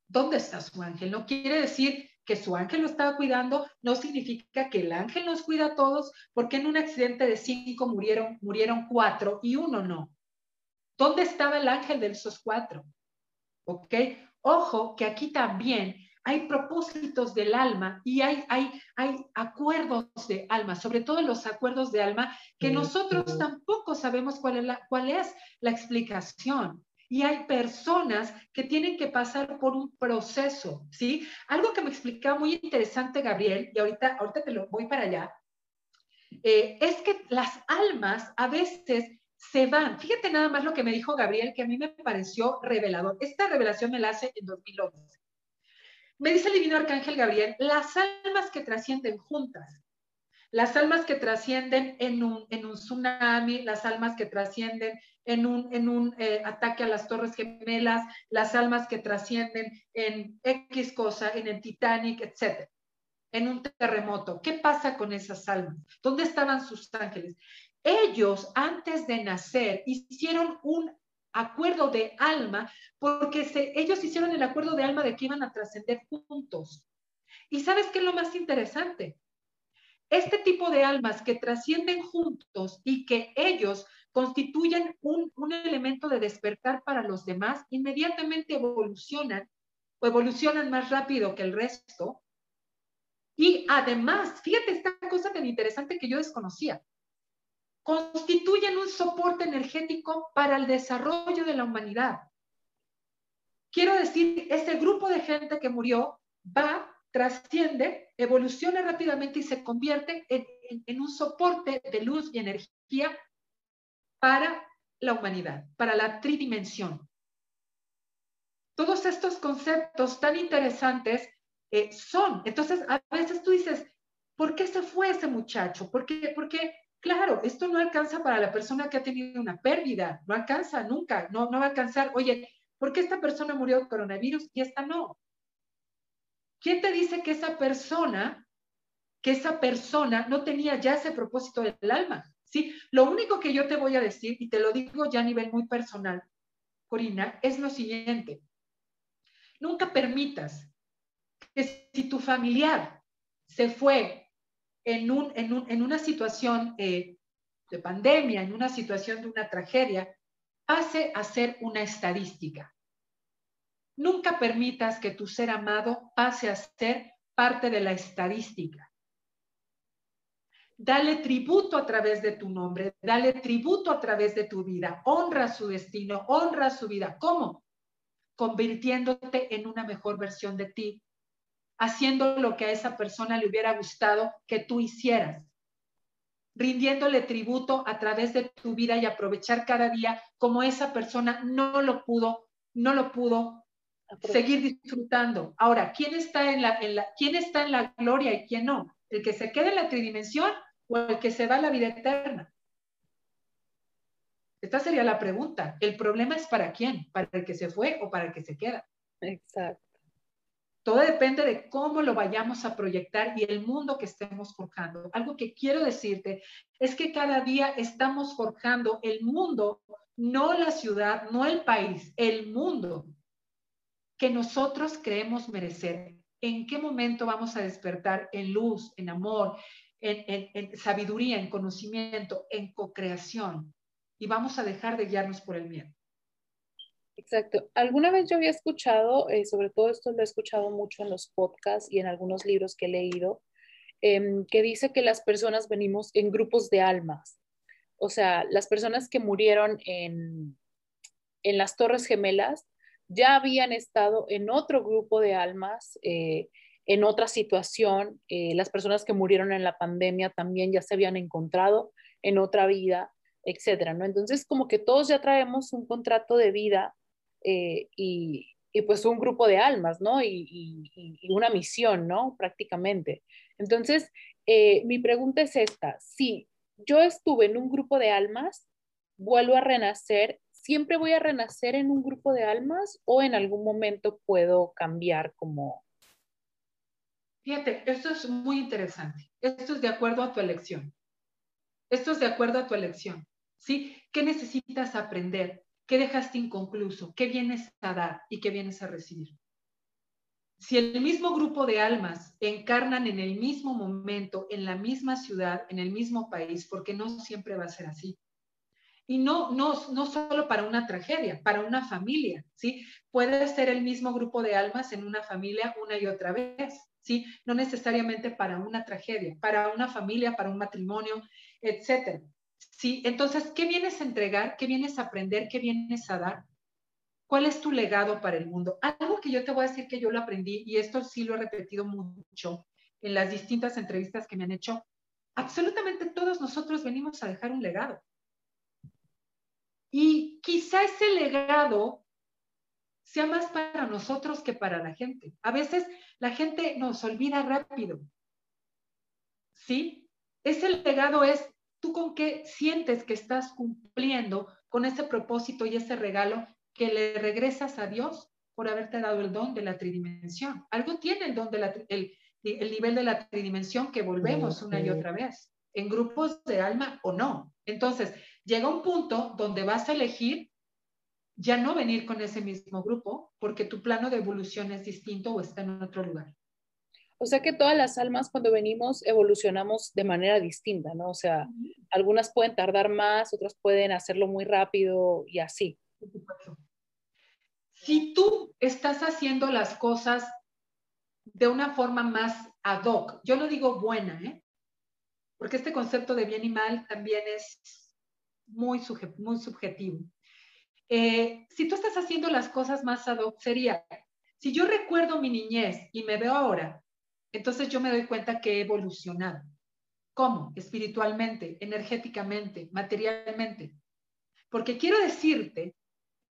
C: ¿Dónde está su ángel? No quiere decir que su ángel lo estaba cuidando, no significa que el ángel nos cuida a todos, porque en un accidente de cinco murieron, murieron cuatro y uno no. ¿Dónde estaba el ángel de esos cuatro? ¿Ok? Ojo que aquí también hay propósitos del alma y hay, hay, hay acuerdos de alma, sobre todo los acuerdos de alma que nosotros tampoco sabemos cuál es la, cuál es la explicación y hay personas que tienen que pasar por un proceso, ¿sí? Algo que me explicaba muy interesante Gabriel, y ahorita, ahorita te lo voy para allá, eh, es que las almas a veces se van. Fíjate nada más lo que me dijo Gabriel, que a mí me pareció revelador. Esta revelación me la hace en 2011. Me dice el divino arcángel Gabriel, las almas que trascienden juntas, las almas que trascienden en un, tsunami, las almas que trascienden en un, en un eh, ataque a las Torres Gemelas, las almas que trascienden en X cosa, en el Titanic, etc. En un terremoto. ¿Qué pasa con esas almas? ¿Dónde estaban sus ángeles? Ellos, antes de nacer, hicieron un acuerdo de alma porque ellos hicieron el acuerdo de alma de que iban a trascender juntos. ¿Y sabes qué es lo más interesante? Este tipo de almas que trascienden juntos y que ellos constituyen un, elemento de despertar para los demás, inmediatamente evolucionan o evolucionan más rápido que el resto. Y además, fíjate esta cosa tan interesante que yo desconocía, constituyen un soporte energético para el desarrollo de la humanidad. Quiero decir, ese grupo de gente que murió va trasciende, evoluciona rápidamente y se convierte en, un soporte de luz y energía para la humanidad, para la tridimensión. todos estos conceptos tan interesantes eh, son. Entonces, a veces tú dices, ¿por qué se fue ese muchacho? ¿Por qué? Porque, claro, esto no alcanza para la persona que ha tenido una pérdida, no alcanza nunca, no, no va a alcanzar. Oye, ¿por qué esta persona murió de coronavirus y esta no? ¿Quién te dice que esa persona, que esa persona no tenía ya ese propósito del alma? ¿Sí? Lo único que yo te voy a decir, y te lo digo ya a nivel muy personal, Corina, es lo siguiente. Nunca permitas que si tu familiar se fue en, un, en, una situación eh, de pandemia, en una situación de una tragedia, pase a ser una estadística. Nunca permitas que tu ser amado pase a ser parte de la estadística. Dale tributo a través de tu nombre, dale tributo a través de tu vida, honra su destino, honra su vida. ¿Cómo? convirtiéndote en una mejor versión de ti, haciendo lo que a esa persona le hubiera gustado que tú hicieras, rindiéndole tributo a través de tu vida y aprovechar cada día como esa persona no lo pudo, no lo pudo seguir disfrutando. Ahora, ¿quién está en la, en la, quién está en la gloria y quién no? ¿El que se queda en la tridimensión o el que se va a la vida eterna? Esta sería la pregunta. ¿El problema es para quién? ¿Para el que se fue o para el que se queda?
B: Exacto.
C: Todo depende de cómo lo vayamos a proyectar y el mundo que estemos forjando. Algo que quiero decirte es que cada día estamos forjando el mundo, no la ciudad, no el país, el mundo que nosotros creemos merecer. ¿En qué momento vamos a despertar en luz, en amor, en, sabiduría, en conocimiento, en co-creación? y vamos a dejar de guiarnos por el miedo.
B: Exacto. Alguna vez yo había escuchado, eh, sobre todo esto lo he escuchado mucho en los podcasts y en algunos libros que he leído, em, que dice que las personas venimos en grupos de almas. O sea, las personas que murieron en, en las Torres Gemelas ya habían estado en otro grupo de almas, eh, en otra situación. Eh, las personas que murieron en la pandemia también ya se habían encontrado en otra vida etcétera, ¿no? Entonces, como que todos ya traemos un contrato de vida eh, y, pues un grupo de almas, ¿no? Y, una misión, ¿no? Prácticamente. Entonces, eh, mi pregunta es esta, si yo estuve en un grupo de almas, vuelvo a renacer, ¿siempre voy a renacer en un grupo de almas o en algún momento puedo cambiar como...
C: Fíjate, esto es muy interesante. Esto es de acuerdo a tu elección. Esto es de acuerdo a tu elección. ¿sí? ¿Qué necesitas aprender? ¿Qué dejaste inconcluso? ¿Qué vienes a dar y qué vienes a recibir? Si el mismo grupo de almas encarnan en el mismo momento, en la misma ciudad, en el mismo país, porque no siempre va a ser así. Y no, no, no solo para una tragedia, para una familia, ¿sí? Puede ser el mismo grupo de almas en una familia una y otra vez, ¿sí? No necesariamente para una tragedia, para una familia, para un matrimonio, etcétera. ¿Sí? Entonces, ¿qué vienes a entregar? ¿Qué vienes a aprender? ¿Qué vienes a dar? ¿Cuál es tu legado para el mundo? Algo que yo te voy a decir que yo lo aprendí, y esto sí lo he repetido mucho en las distintas entrevistas que me han hecho, absolutamente todos nosotros venimos a dejar un legado. Y quizá ese legado sea más para nosotros que para la gente. A veces la gente nos olvida rápido. ¿Sí? Ese legado es ¿Tú con qué sientes que estás cumpliendo con ese propósito y ese regalo que le regresas a Dios por haberte dado el don de la tridimensión? Algo tiene el don de la, el, el nivel de la tridimensión que volvemos una y otra vez, en grupos de alma o no. Entonces, llega un punto donde vas a elegir ya no venir con ese mismo grupo porque tu plano de evolución es distinto o está en otro lugar.
B: O sea que todas las almas cuando venimos evolucionamos de manera distinta, ¿no? O sea, algunas pueden tardar más, otras pueden hacerlo muy rápido y así.
C: Si tú estás haciendo las cosas de una forma más ad hoc, yo no digo buena, ¿eh? Porque este concepto de bien y mal también es muy, muy subjetivo. Eh, si tú estás haciendo las cosas más ad hoc, sería, si yo recuerdo mi niñez y me veo ahora, entonces yo me doy cuenta que he evolucionado. ¿Cómo? Espiritualmente, energéticamente, materialmente. Porque quiero decirte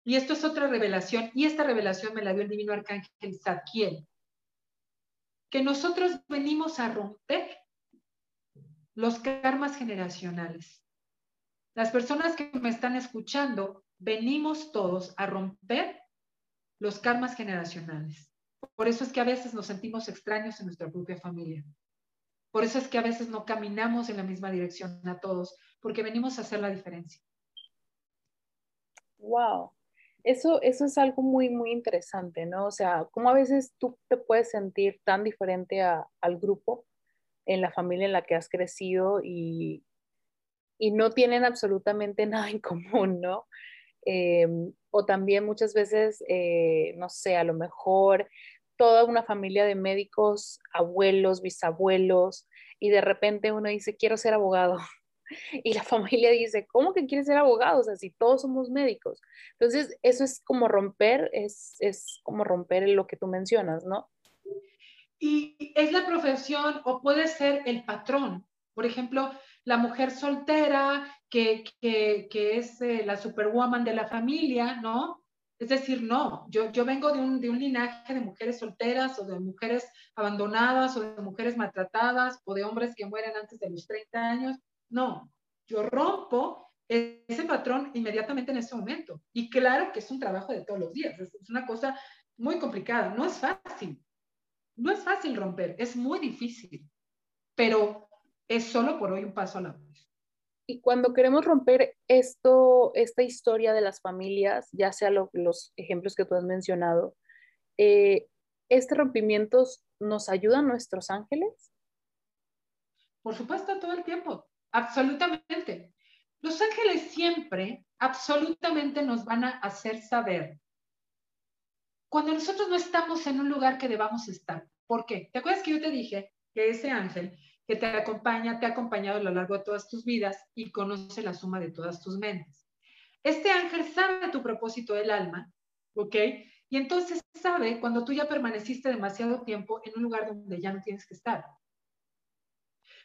C: Y esto es otra revelación, y esta revelación me la dio el divino arcángel Zadkiel, que nosotros venimos a romper los karmas generacionales. Las personas que me están escuchando, venimos todos a romper los karmas generacionales. Por eso es que a veces nos sentimos extraños en nuestra propia familia. Por eso es que a veces no caminamos en la misma dirección a todos, porque venimos a hacer la diferencia.
B: Wow. Eso, eso es algo muy, muy interesante, ¿no? O sea, cómo a veces tú te puedes sentir tan diferente al grupo en la familia en la que has crecido y, y no tienen absolutamente *laughs* nada en común, ¿no? Em, o también muchas veces, eh, no sé, a lo mejor toda una familia de médicos, abuelos, bisabuelos, y de repente uno dice, quiero ser abogado. *laughs* Y la familia dice, ¿cómo que quieres ser abogado? O sea, si todos somos médicos. Entonces, eso es como romper, es, es como romper lo que tú mencionas, ¿no?
C: Y es la profesión o puede ser el patrón. Por ejemplo, la mujer soltera que, que, que es eh, la superwoman de la familia, ¿no? Es decir, no, yo, yo vengo de un, de un linaje de mujeres solteras o de mujeres abandonadas o de mujeres maltratadas o de hombres que mueren antes de los 30 años. No, yo rompo ese patrón inmediatamente en ese momento. Y claro que es un trabajo de todos los días, es, es una cosa muy complicada, no es fácil. No es fácil romper, es muy difícil, pero es solo por hoy un paso a la vez.
B: Y cuando queremos romper esto, esta historia de las familias, ya sea los ejemplos que tú has mencionado, eh, ¿este rompimiento nos ayuda a nuestros ángeles?
C: Por supuesto, todo el tiempo, absolutamente. Los ángeles siempre, absolutamente nos van a hacer saber cuando nosotros no estamos en un lugar que debamos estar. ¿Por qué? ¿Te acuerdas que yo te dije que ese ángel que te acompaña, te ha acompañado a lo largo de todas tus vidas y conoce la suma de todas tus mentes. Este ángel sabe tu propósito del alma, ¿ok? Y entonces sabe cuando tú ya permaneciste demasiado tiempo en un lugar donde ya no tienes que estar.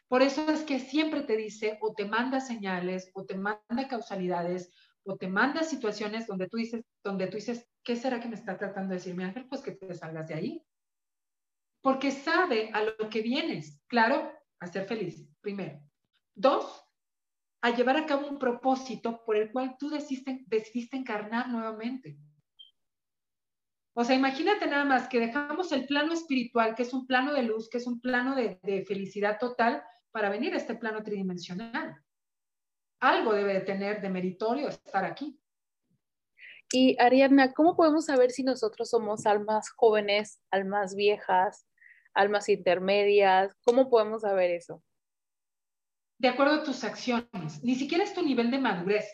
C: Por eso es que siempre te dice o te manda señales o te manda causalidades o te manda situaciones donde tú dices, donde tú dices, ¿qué será que me está tratando de decir mi ángel? Pues que te salgas de ahí. Porque sabe a lo que vienes. Claro, a ser feliz, primero. Dos, a llevar a cabo un propósito por el cual tú decidiste, encarnar nuevamente. O sea, imagínate nada más que dejamos el plano espiritual, que es un plano de luz, que es un plano de, de felicidad total, para venir a este plano tridimensional. Algo debe de tener de meritorio estar aquí.
B: Y Ariadna, ¿cómo podemos saber si nosotros somos almas jóvenes, almas viejas, almas intermedias? ¿Cómo podemos saber eso?
C: De acuerdo a tus acciones, ni siquiera es tu nivel de madurez,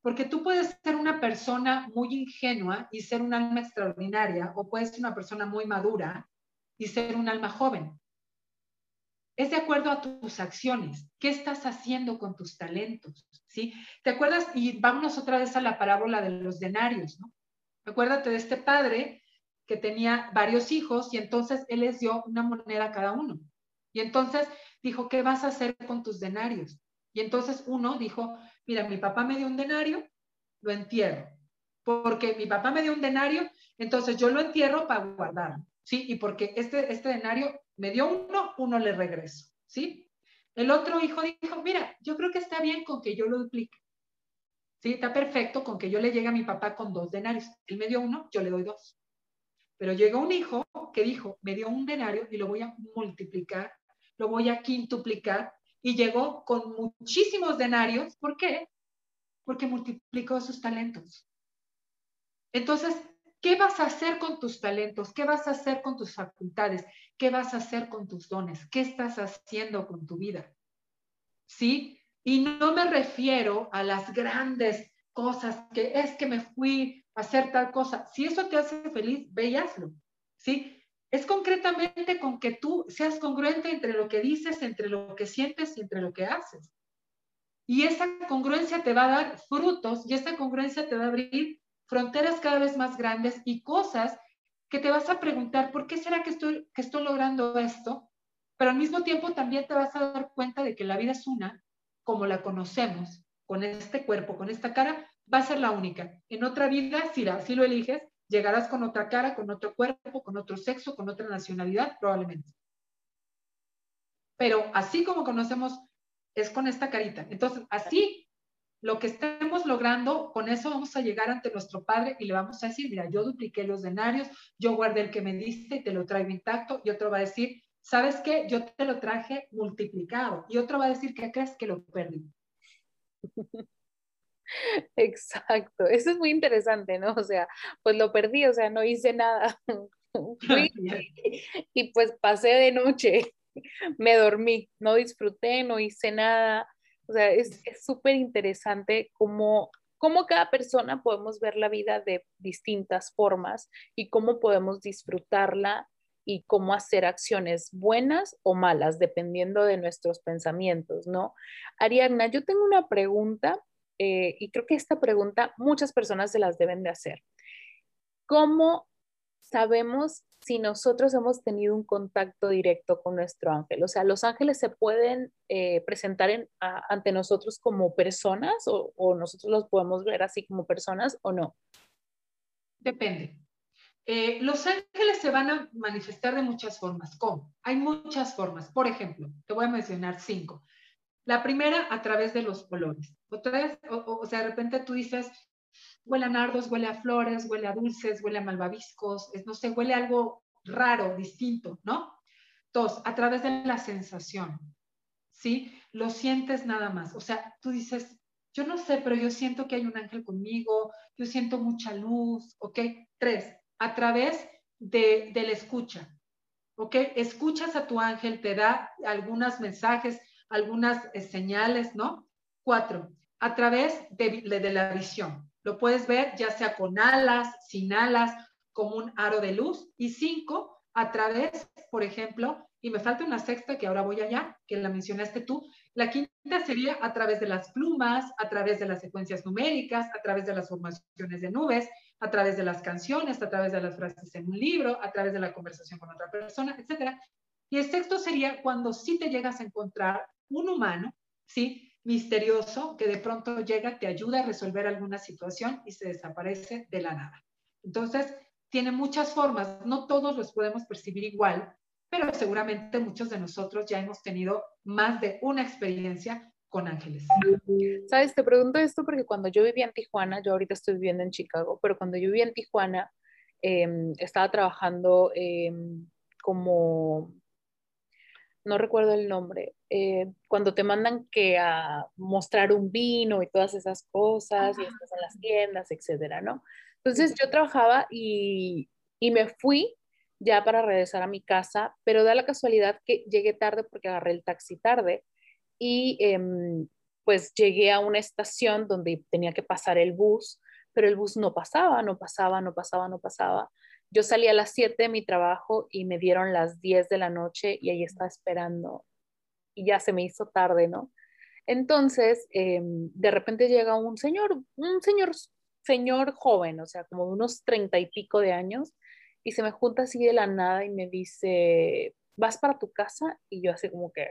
C: porque tú puedes ser una persona muy ingenua y ser un alma extraordinaria, o puedes ser una persona muy madura y ser un alma joven. Es de acuerdo a tus acciones. ¿Qué estás haciendo con tus talentos? ¿Sí? ¿Te acuerdas? Y vámonos otra vez a la parábola de los denarios, ¿no? Acuérdate de este padre que tenía varios hijos y entonces él les dio una moneda a cada uno. Y entonces dijo, ¿qué vas a hacer con tus denarios? Y entonces uno dijo, mira, mi papá me dio un denario, lo entierro. Porque mi papá me dio un denario, entonces yo lo entierro para guardarlo. ¿Sí? Y porque este, este denario me dio uno, uno le regreso. ¿Sí? El otro hijo dijo, mira, yo creo que está bien con que yo lo duplique. ¿Sí? Está perfecto con que yo le llegue a mi papá con dos denarios. Él me dio uno, yo le doy dos. Pero llegó un hijo que dijo, me dio un denario y lo voy a multiplicar, lo voy a quintuplicar, y llegó con muchísimos denarios. ¿Por qué? Porque multiplicó sus talentos. Entonces, ¿qué vas a hacer con tus talentos? ¿Qué vas a hacer con tus facultades? ¿Qué vas a hacer con tus dones? ¿Qué estás haciendo con tu vida? ¿Sí? Y no me refiero a las grandes cosas que es que me fui hacer tal cosa. Si eso te hace feliz, ve y hazlo. ¿Sí? Es concretamente con que tú seas congruente entre lo que dices, entre lo que sientes y entre lo que haces. Y esa congruencia te va a dar frutos y esa congruencia te va a abrir fronteras cada vez más grandes y cosas que te vas a preguntar, ¿por qué será que estoy, que estoy logrando esto? Pero al mismo tiempo también te vas a dar cuenta de que la vida es una, como la conocemos, con este cuerpo, con esta cara, va a ser la única. En otra vida, si, si lo eliges, llegarás con otra cara, con otro cuerpo, con otro sexo, con otra nacionalidad, probablemente. Pero así como conocemos, es con esta carita. Entonces, así lo que estemos logrando, con eso vamos a llegar ante nuestro Padre y le vamos a decir, mira, yo dupliqué los denarios, yo guardé el que me diste y te lo traigo intacto. Y otro va a decir, ¿sabes qué? Yo te lo traje multiplicado. Y otro va a decir, ¿qué crees que lo perdí? *laughs* *laughs*
B: Exacto, eso es muy interesante, ¿no? O sea, pues lo perdí, o sea, no hice nada. *laughs* *laughs* y pues pasé de noche, me dormí, no disfruté, no hice nada. O sea, es súper interesante cómo, cómo cada persona podemos ver la vida de distintas formas y cómo podemos disfrutarla y cómo hacer acciones buenas o malas, dependiendo de nuestros pensamientos, ¿no? Ariadna, yo tengo una pregunta eh, y creo que esta pregunta muchas personas se las deben de hacer. ¿Cómo sabemos si nosotros hemos tenido un contacto directo con nuestro ángel? O sea, ¿los ángeles se pueden eh, presentar ante nosotros como personas o, o nosotros los podemos ver así como personas o no?
C: Depende. Eh, los ángeles se van a manifestar de muchas formas. ¿Cómo? Hay muchas formas. Por ejemplo, te voy a mencionar cinco. La primera, a través de los colores. Otra vez, o, sea, de repente tú dices, huele a nardos, huele a flores, huele a dulces, huele a malvaviscos, no sé, huele algo raro, distinto, ¿no? Dos, a través de la sensación, ¿sí? Lo sientes nada más. O sea, tú dices, yo no sé, pero yo siento que hay un ángel conmigo, yo siento mucha luz, ¿ok? Tres, a través de, la escucha. ¿Ok? Escuchas a tu ángel, te da algunos mensajes, algunas eh, señales, ¿no? Cuatro, a través de, de, la visión. Lo puedes ver ya sea con alas, sin alas, como un aro de luz. Y cinco, a través, por ejemplo, y me falta una sexta que ahora voy allá, que la mencionaste tú. La quinta sería a través de las plumas, a través de las secuencias numéricas, a través de las formaciones de nubes, a través de las canciones, a través de las frases en un libro, a través de la conversación con otra persona, etc. Y el sexto sería cuando sí te llegas a encontrar un humano, ¿sí? Misterioso, que de pronto llega, te ayuda a resolver alguna situación y se desaparece de la nada. Entonces, tiene muchas formas, no todos los podemos percibir igual, pero seguramente muchos de nosotros ya hemos tenido más de una experiencia con ángeles.
B: Sabes, te pregunto esto porque cuando yo vivía en Tijuana, yo ahorita estoy viviendo en Chicago, pero cuando yo vivía en Tijuana, em, estaba trabajando em, como, no recuerdo el nombre, eh, cuando te mandan que a mostrar un vino y todas esas cosas, y estás en las tiendas, etcétera, ¿no? Entonces yo trabajaba y, y me fui ya para regresar a mi casa, pero da la casualidad que llegué tarde porque agarré el taxi tarde y em, pues llegué a una estación donde tenía que pasar el bus, pero el bus no pasaba, no pasaba, no pasaba, no pasaba. Yo salí a las 7 de mi trabajo y me dieron las 10 de la noche y ahí estaba esperando y ya se me hizo tarde, ¿no? Entonces, em, de repente llega un señor, un señor, señor joven, o sea, como unos treinta y pico de años, y se me junta así de la nada y me dice, ¿vas para tu casa? Y yo así como que,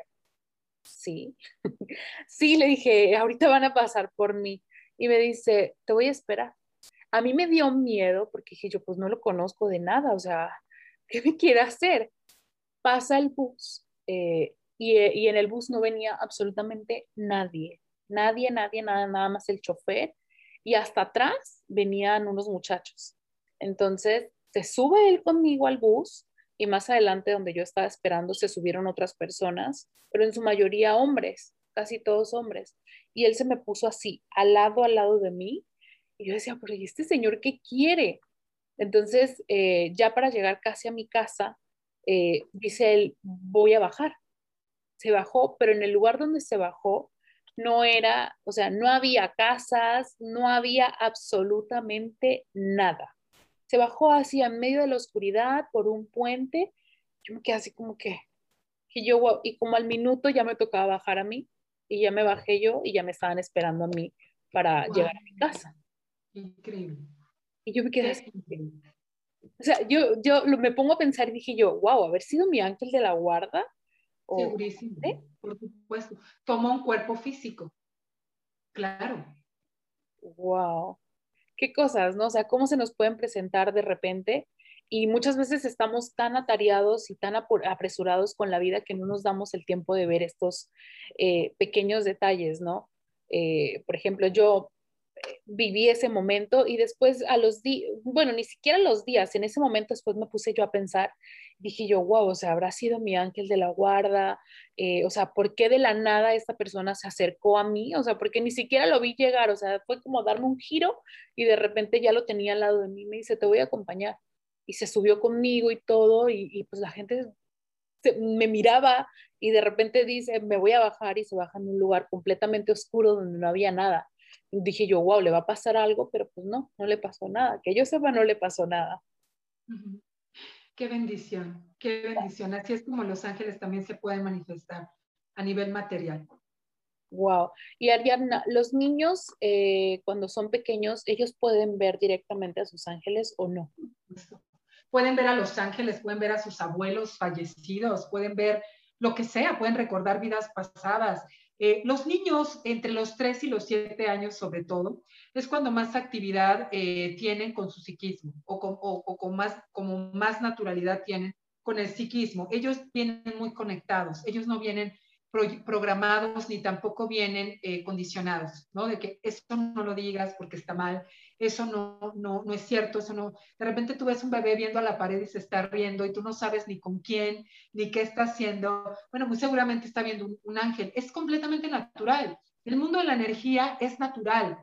B: sí. *laughs* sí, le dije, ahorita van a pasar por mí. Y me dice, te voy a esperar. A mí me dio miedo porque dije yo, pues no lo conozco de nada, o sea, *laughs* ¿qué me quiere hacer? Pasa el bus eh, y, y, en el bus no venía absolutamente nadie, nadie, nadie, nada, nada más el chofer y hasta atrás venían unos muchachos. Entonces se sube él conmigo al bus y más adelante donde yo estaba esperando se subieron otras personas, pero en su mayoría hombres, casi todos hombres. Y él se me puso así, al lado, al lado de mí. Y yo decía, pero ¿y este señor qué quiere? Entonces, eh, ya para llegar casi a mi casa, eh, dice él, voy a bajar. Se bajó, pero en el lugar donde se bajó no era, o sea, no había casas, no había absolutamente nada se bajó hacia en medio de la oscuridad por un puente. Yo me quedé así como que, y yo, y como al minuto ya me tocaba bajar a mí, y ya me bajé yo y ya me estaban esperando a mí para llegar a mi casa.
C: Increíble.
B: Y yo me quedé así. O sea, yo, yo me pongo a pensar y dije yo, wow, haber sido mi ángel de la guarda.
C: Segurísimo, por supuesto. Toma un cuerpo físico. Claro.
B: Wow. Qué cosas, ¿no? O sea, cómo se nos pueden presentar de repente y muchas veces estamos tan atareados y tan apresurados con la vida que no nos damos el tiempo de ver estos eh, pequeños detalles, ¿no? Eh, por ejemplo, yo viví ese momento y después a los días, bueno, ni siquiera los días, en ese momento después me puse yo a pensar, dije yo, wow, o sea, habrá sido mi ángel de la guarda, o sea, ¿por qué de la nada esta persona se acercó a mí? O sea, porque ni siquiera lo vi llegar, o sea, fue como darme un giro y de repente ya lo tenía al lado de mí, me dice, te voy a acompañar y se subió conmigo y todo, y, pues la gente me miraba y de repente dice, me voy a bajar y se baja en un lugar completamente oscuro donde no había nada. Dije yo, wow, le va a pasar algo, pero pues no, no le pasó nada. Que yo sepa, no le pasó nada.
C: Qué bendición, qué bendición. Así es como los ángeles también se pueden manifestar a nivel material.
B: Wow. Y Ariana, los niños eh, cuando son pequeños, ¿ellos pueden ver directamente a sus ángeles o no?
C: pueden ver a los ángeles, pueden ver a sus abuelos fallecidos, pueden ver lo que sea, pueden recordar vidas pasadas. Eh, los niños entre los 3 y los 7 años, sobre todo, es cuando más actividad eh, tienen con su psiquismo o, con, más, como más naturalidad tienen con el psiquismo. Ellos vienen muy conectados, ellos no vienen programados ni tampoco vienen eh, condicionados, ¿no? De que eso no lo digas porque está mal, eso no, no, no es cierto, eso no. De repente tú ves un bebé viendo a la pared y se está riendo y tú no sabes ni con quién, ni qué está haciendo. Bueno, muy seguramente está viendo un, ángel. Es completamente natural. El mundo de la energía es natural.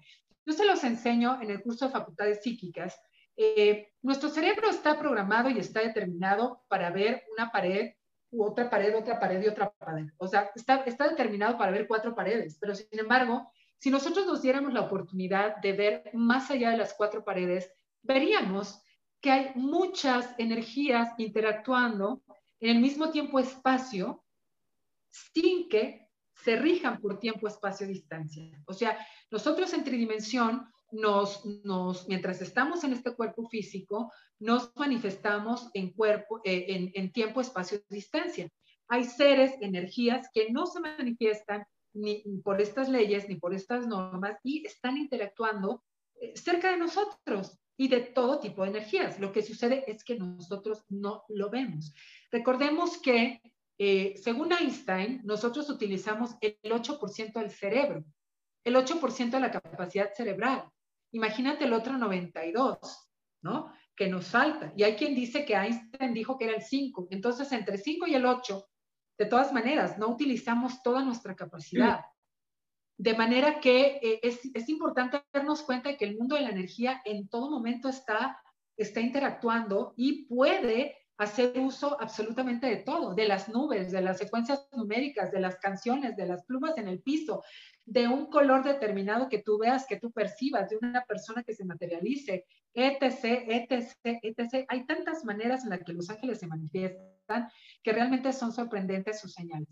C: Yo se los enseño en el curso de facultades psíquicas. Eh, nuestro cerebro está programado y está determinado para ver una pared otra pared, otra pared y otra pared. O sea, está, está determinado para ver cuatro paredes, pero sin embargo, si nosotros nos diéramos la oportunidad de ver más allá de las cuatro paredes, veríamos que hay muchas energías interactuando en el mismo tiempo-espacio sin que se rijan por tiempo, espacio, distancia. O sea, nosotros en tridimensión nos, nos, mientras estamos en este cuerpo físico, nos manifestamos en cuerpo, eh, en, en, tiempo, espacio, distancia. Hay seres, energías que no se manifiestan ni por estas leyes ni por estas normas y están interactuando eh, cerca de nosotros y de todo tipo de energías. Lo que sucede es que nosotros no lo vemos. Recordemos que, eh, según Einstein, nosotros utilizamos el 8% del cerebro, el 8% de la capacidad cerebral. Imagínate el otro 92, ¿no? Que nos falta. Y hay quien dice que Einstein dijo que era el 5. Entonces, entre 5 y el 8, de todas maneras, no utilizamos toda nuestra capacidad. De manera que eh, es, es, importante darnos cuenta de que el mundo de la energía en todo momento está, está interactuando y puede hacer uso absolutamente de todo, de las nubes, de las secuencias numéricas, de las canciones, de las plumas en el piso, de un color determinado que tú veas, que tú percibas, de una persona que se materialice, etc., etc., etc. Hay tantas maneras en las que los ángeles se manifiestan que realmente son sorprendentes sus señales.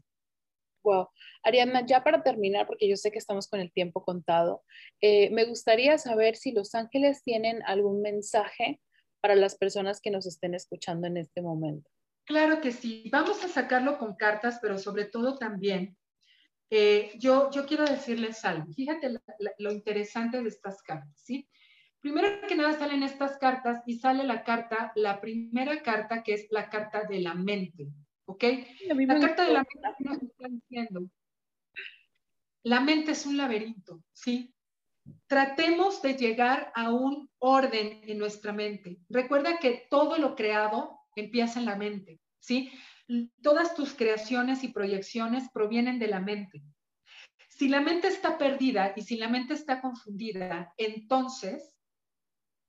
B: Wow. Ariana, ya para terminar, porque yo sé que estamos con el tiempo contado, eh, me gustaría saber si los ángeles tienen algún mensaje para las personas que nos estén escuchando en este momento.
C: Claro que sí. Vamos a sacarlo con cartas, pero sobre todo también, eh, yo, yo quiero decirles algo. Fíjate lo interesante de estas cartas, ¿sí? Primero que nada salen estas cartas y sale la carta, la primera carta que es la carta de la mente, ¿ok? La carta de la mente nos está diciendo, la mente es un laberinto, ¿sí? Tratemos de llegar a un orden en nuestra mente. Recuerda que todo lo creado empieza en la mente, ¿sí? Todas tus creaciones y proyecciones provienen de la mente. Si la mente está perdida y si la mente está confundida, entonces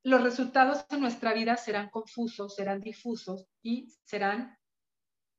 C: los resultados de nuestra vida serán confusos, serán difusos y serán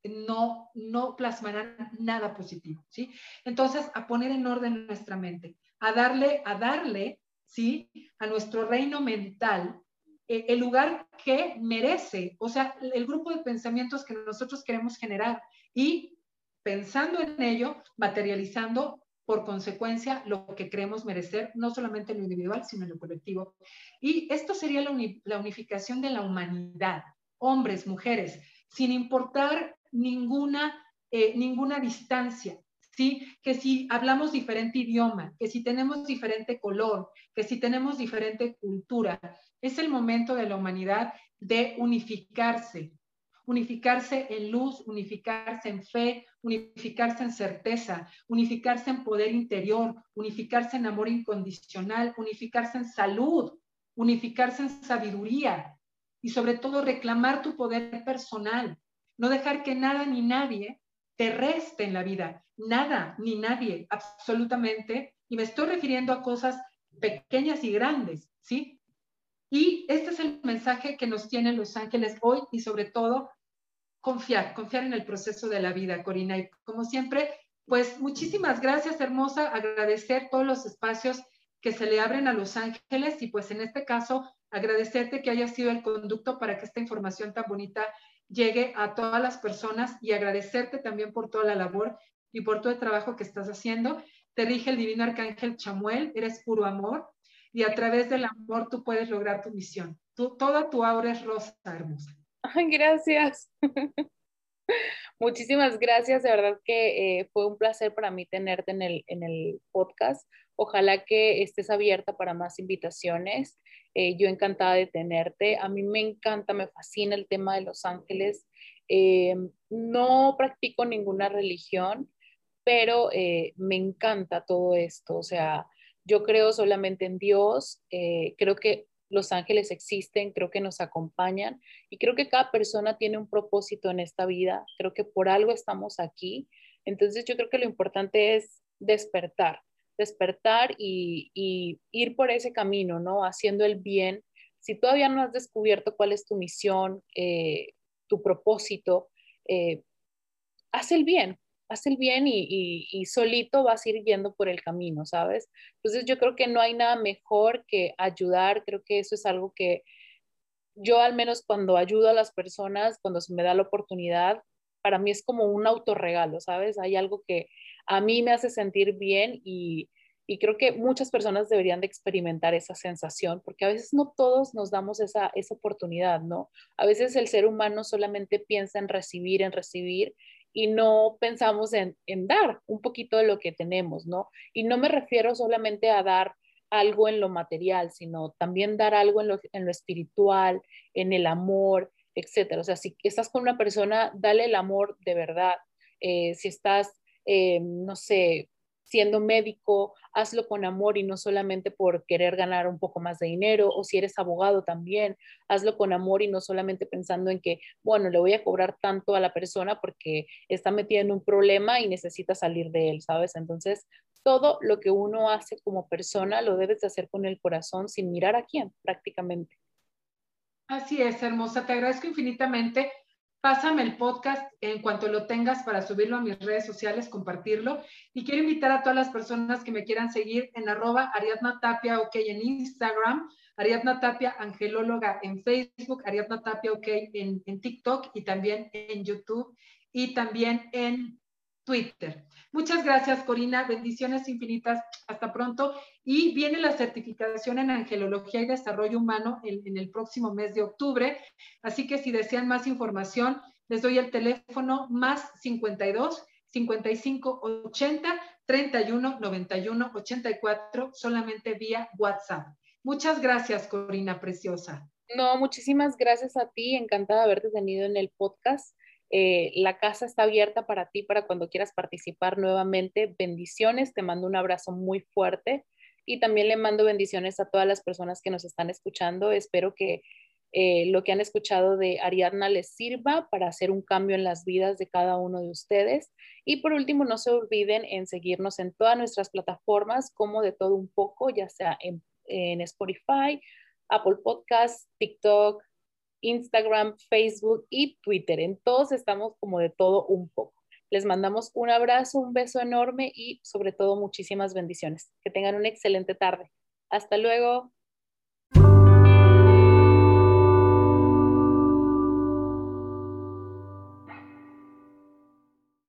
C: no, no plasmarán nada positivo, ¿sí? Entonces, a poner en orden nuestra mente a darle, a darle, ¿sí? A nuestro reino mental el lugar que merece, o sea, el grupo de pensamientos que nosotros queremos generar y pensando en ello, materializando por consecuencia lo que creemos merecer, no solamente en lo individual, sino en lo colectivo. Y esto sería la, la unificación de la humanidad, hombres, mujeres, sin importar ninguna, eh, ninguna distancia, ¿sí? Que si hablamos diferente idioma, que si tenemos diferente color, que si tenemos diferente cultura, es el momento de la humanidad de unificarse, unificarse en luz, unificarse en fe, unificarse en certeza, unificarse en poder interior, unificarse en amor incondicional, unificarse en salud, unificarse en sabiduría y sobre todo reclamar tu poder personal, no dejar que nada ni nadie te reste en la vida, nada ni nadie, absolutamente, y me estoy refiriendo a cosas pequeñas y grandes, ¿sí? Y este es el mensaje que nos tienen los ángeles hoy y sobre todo confiar, confiar en el proceso de la vida, Corina. Y como siempre, pues muchísimas gracias, hermosa, agradecer todos los espacios que se le abren a los ángeles y pues en este caso agradecerte que haya sido el conducto para que esta información tan bonita llegue a todas las personas y agradecerte también por toda la labor y por todo el trabajo que estás haciendo. Te rige el divino arcángel Chamuel, eres puro amor y a través del amor tú puedes lograr tu misión. Tú, toda tu aura es rosa, hermosa.
B: Ay, gracias. *laughs* Muchísimas gracias, de verdad que eh, fue un placer para mí tenerte en el, en el podcast. Ojalá que estés abierta para más invitaciones. Eh, yo encantada de tenerte. A mí me encanta, me fascina el tema de los ángeles. Eh, no practico ninguna religión, pero me encanta todo esto. O sea, yo creo solamente en Dios, eh, creo que los ángeles existen, creo que nos acompañan y creo que cada persona tiene un propósito en esta vida, creo que por algo estamos aquí. Entonces yo creo que lo importante es despertar, despertar y, ir por ese camino, ¿no? Haciendo el bien. Si todavía no has descubierto cuál es tu misión, eh, tu propósito, eh, haz el bien, haz el bien y, solito vas a ir yendo por el camino, ¿sabes? Entonces yo creo que no hay nada mejor que ayudar, creo que eso es algo que yo al menos cuando ayudo a las personas, cuando se me da la oportunidad, para mí es como un autorregalo, ¿sabes? Hay algo que a mí me hace sentir bien y, creo que muchas personas deberían de experimentar esa sensación, porque a veces no todos nos damos esa, esa oportunidad, ¿no? A veces el ser humano solamente piensa en recibir, en recibir, y no pensamos en, dar un poquito de lo que tenemos, ¿no? Y no me refiero solamente a dar algo en lo material, sino también dar algo en lo, espiritual, en el amor, etcétera. O sea, si estás con una persona, dale el amor de verdad. Eh, si estás, eh, no sé, siendo médico, hazlo con amor y no solamente por querer ganar un poco más de dinero, o si eres abogado también, hazlo con amor y no solamente pensando en que, bueno, le voy a cobrar tanto a la persona porque está metida en un problema y necesita salir de él, ¿sabes? Entonces, todo lo que uno hace como persona lo debes de hacer con el corazón sin mirar a quién, prácticamente.
C: Así es, hermosa. Te agradezco infinitamente Pásame el podcast en cuanto lo tengas para subirlo a mis redes sociales, compartirlo. Y quiero invitar a todas las personas que me quieran seguir en arroba Ariadna Tapia, ok, en Instagram, Ariadna Tapia, angelóloga en Facebook, Ariadna Tapia, ok, en, en TikTok y también en YouTube y también en Twitter. Muchas gracias, Corina. Bendiciones infinitas. Hasta pronto. Y viene la certificación en Angelología y Desarrollo Humano en, el próximo mes de octubre. Así que si desean más información, les doy el teléfono más 52 55 80 31 91 84 solamente vía WhatsApp. Muchas gracias, Corina Preciosa.
B: No, muchísimas gracias a ti. Encantada de haberte tenido en el podcast. Eh, la casa está abierta para ti, para cuando quieras participar nuevamente. Bendiciones, te mando un abrazo muy fuerte y también le mando bendiciones a todas las personas que nos están escuchando. Espero que eh, lo que han escuchado de Ariadna les sirva para hacer un cambio en las vidas de cada uno de ustedes. Y por último, no se olviden en seguirnos en todas nuestras plataformas como de todo un poco, ya sea en, en Spotify, Apple Podcasts, TikTok, Instagram, Facebook y Twitter. En todos estamos como de todo un poco. Les mandamos un abrazo, un beso enorme y sobre todo muchísimas bendiciones. Que tengan una excelente tarde. Hasta luego.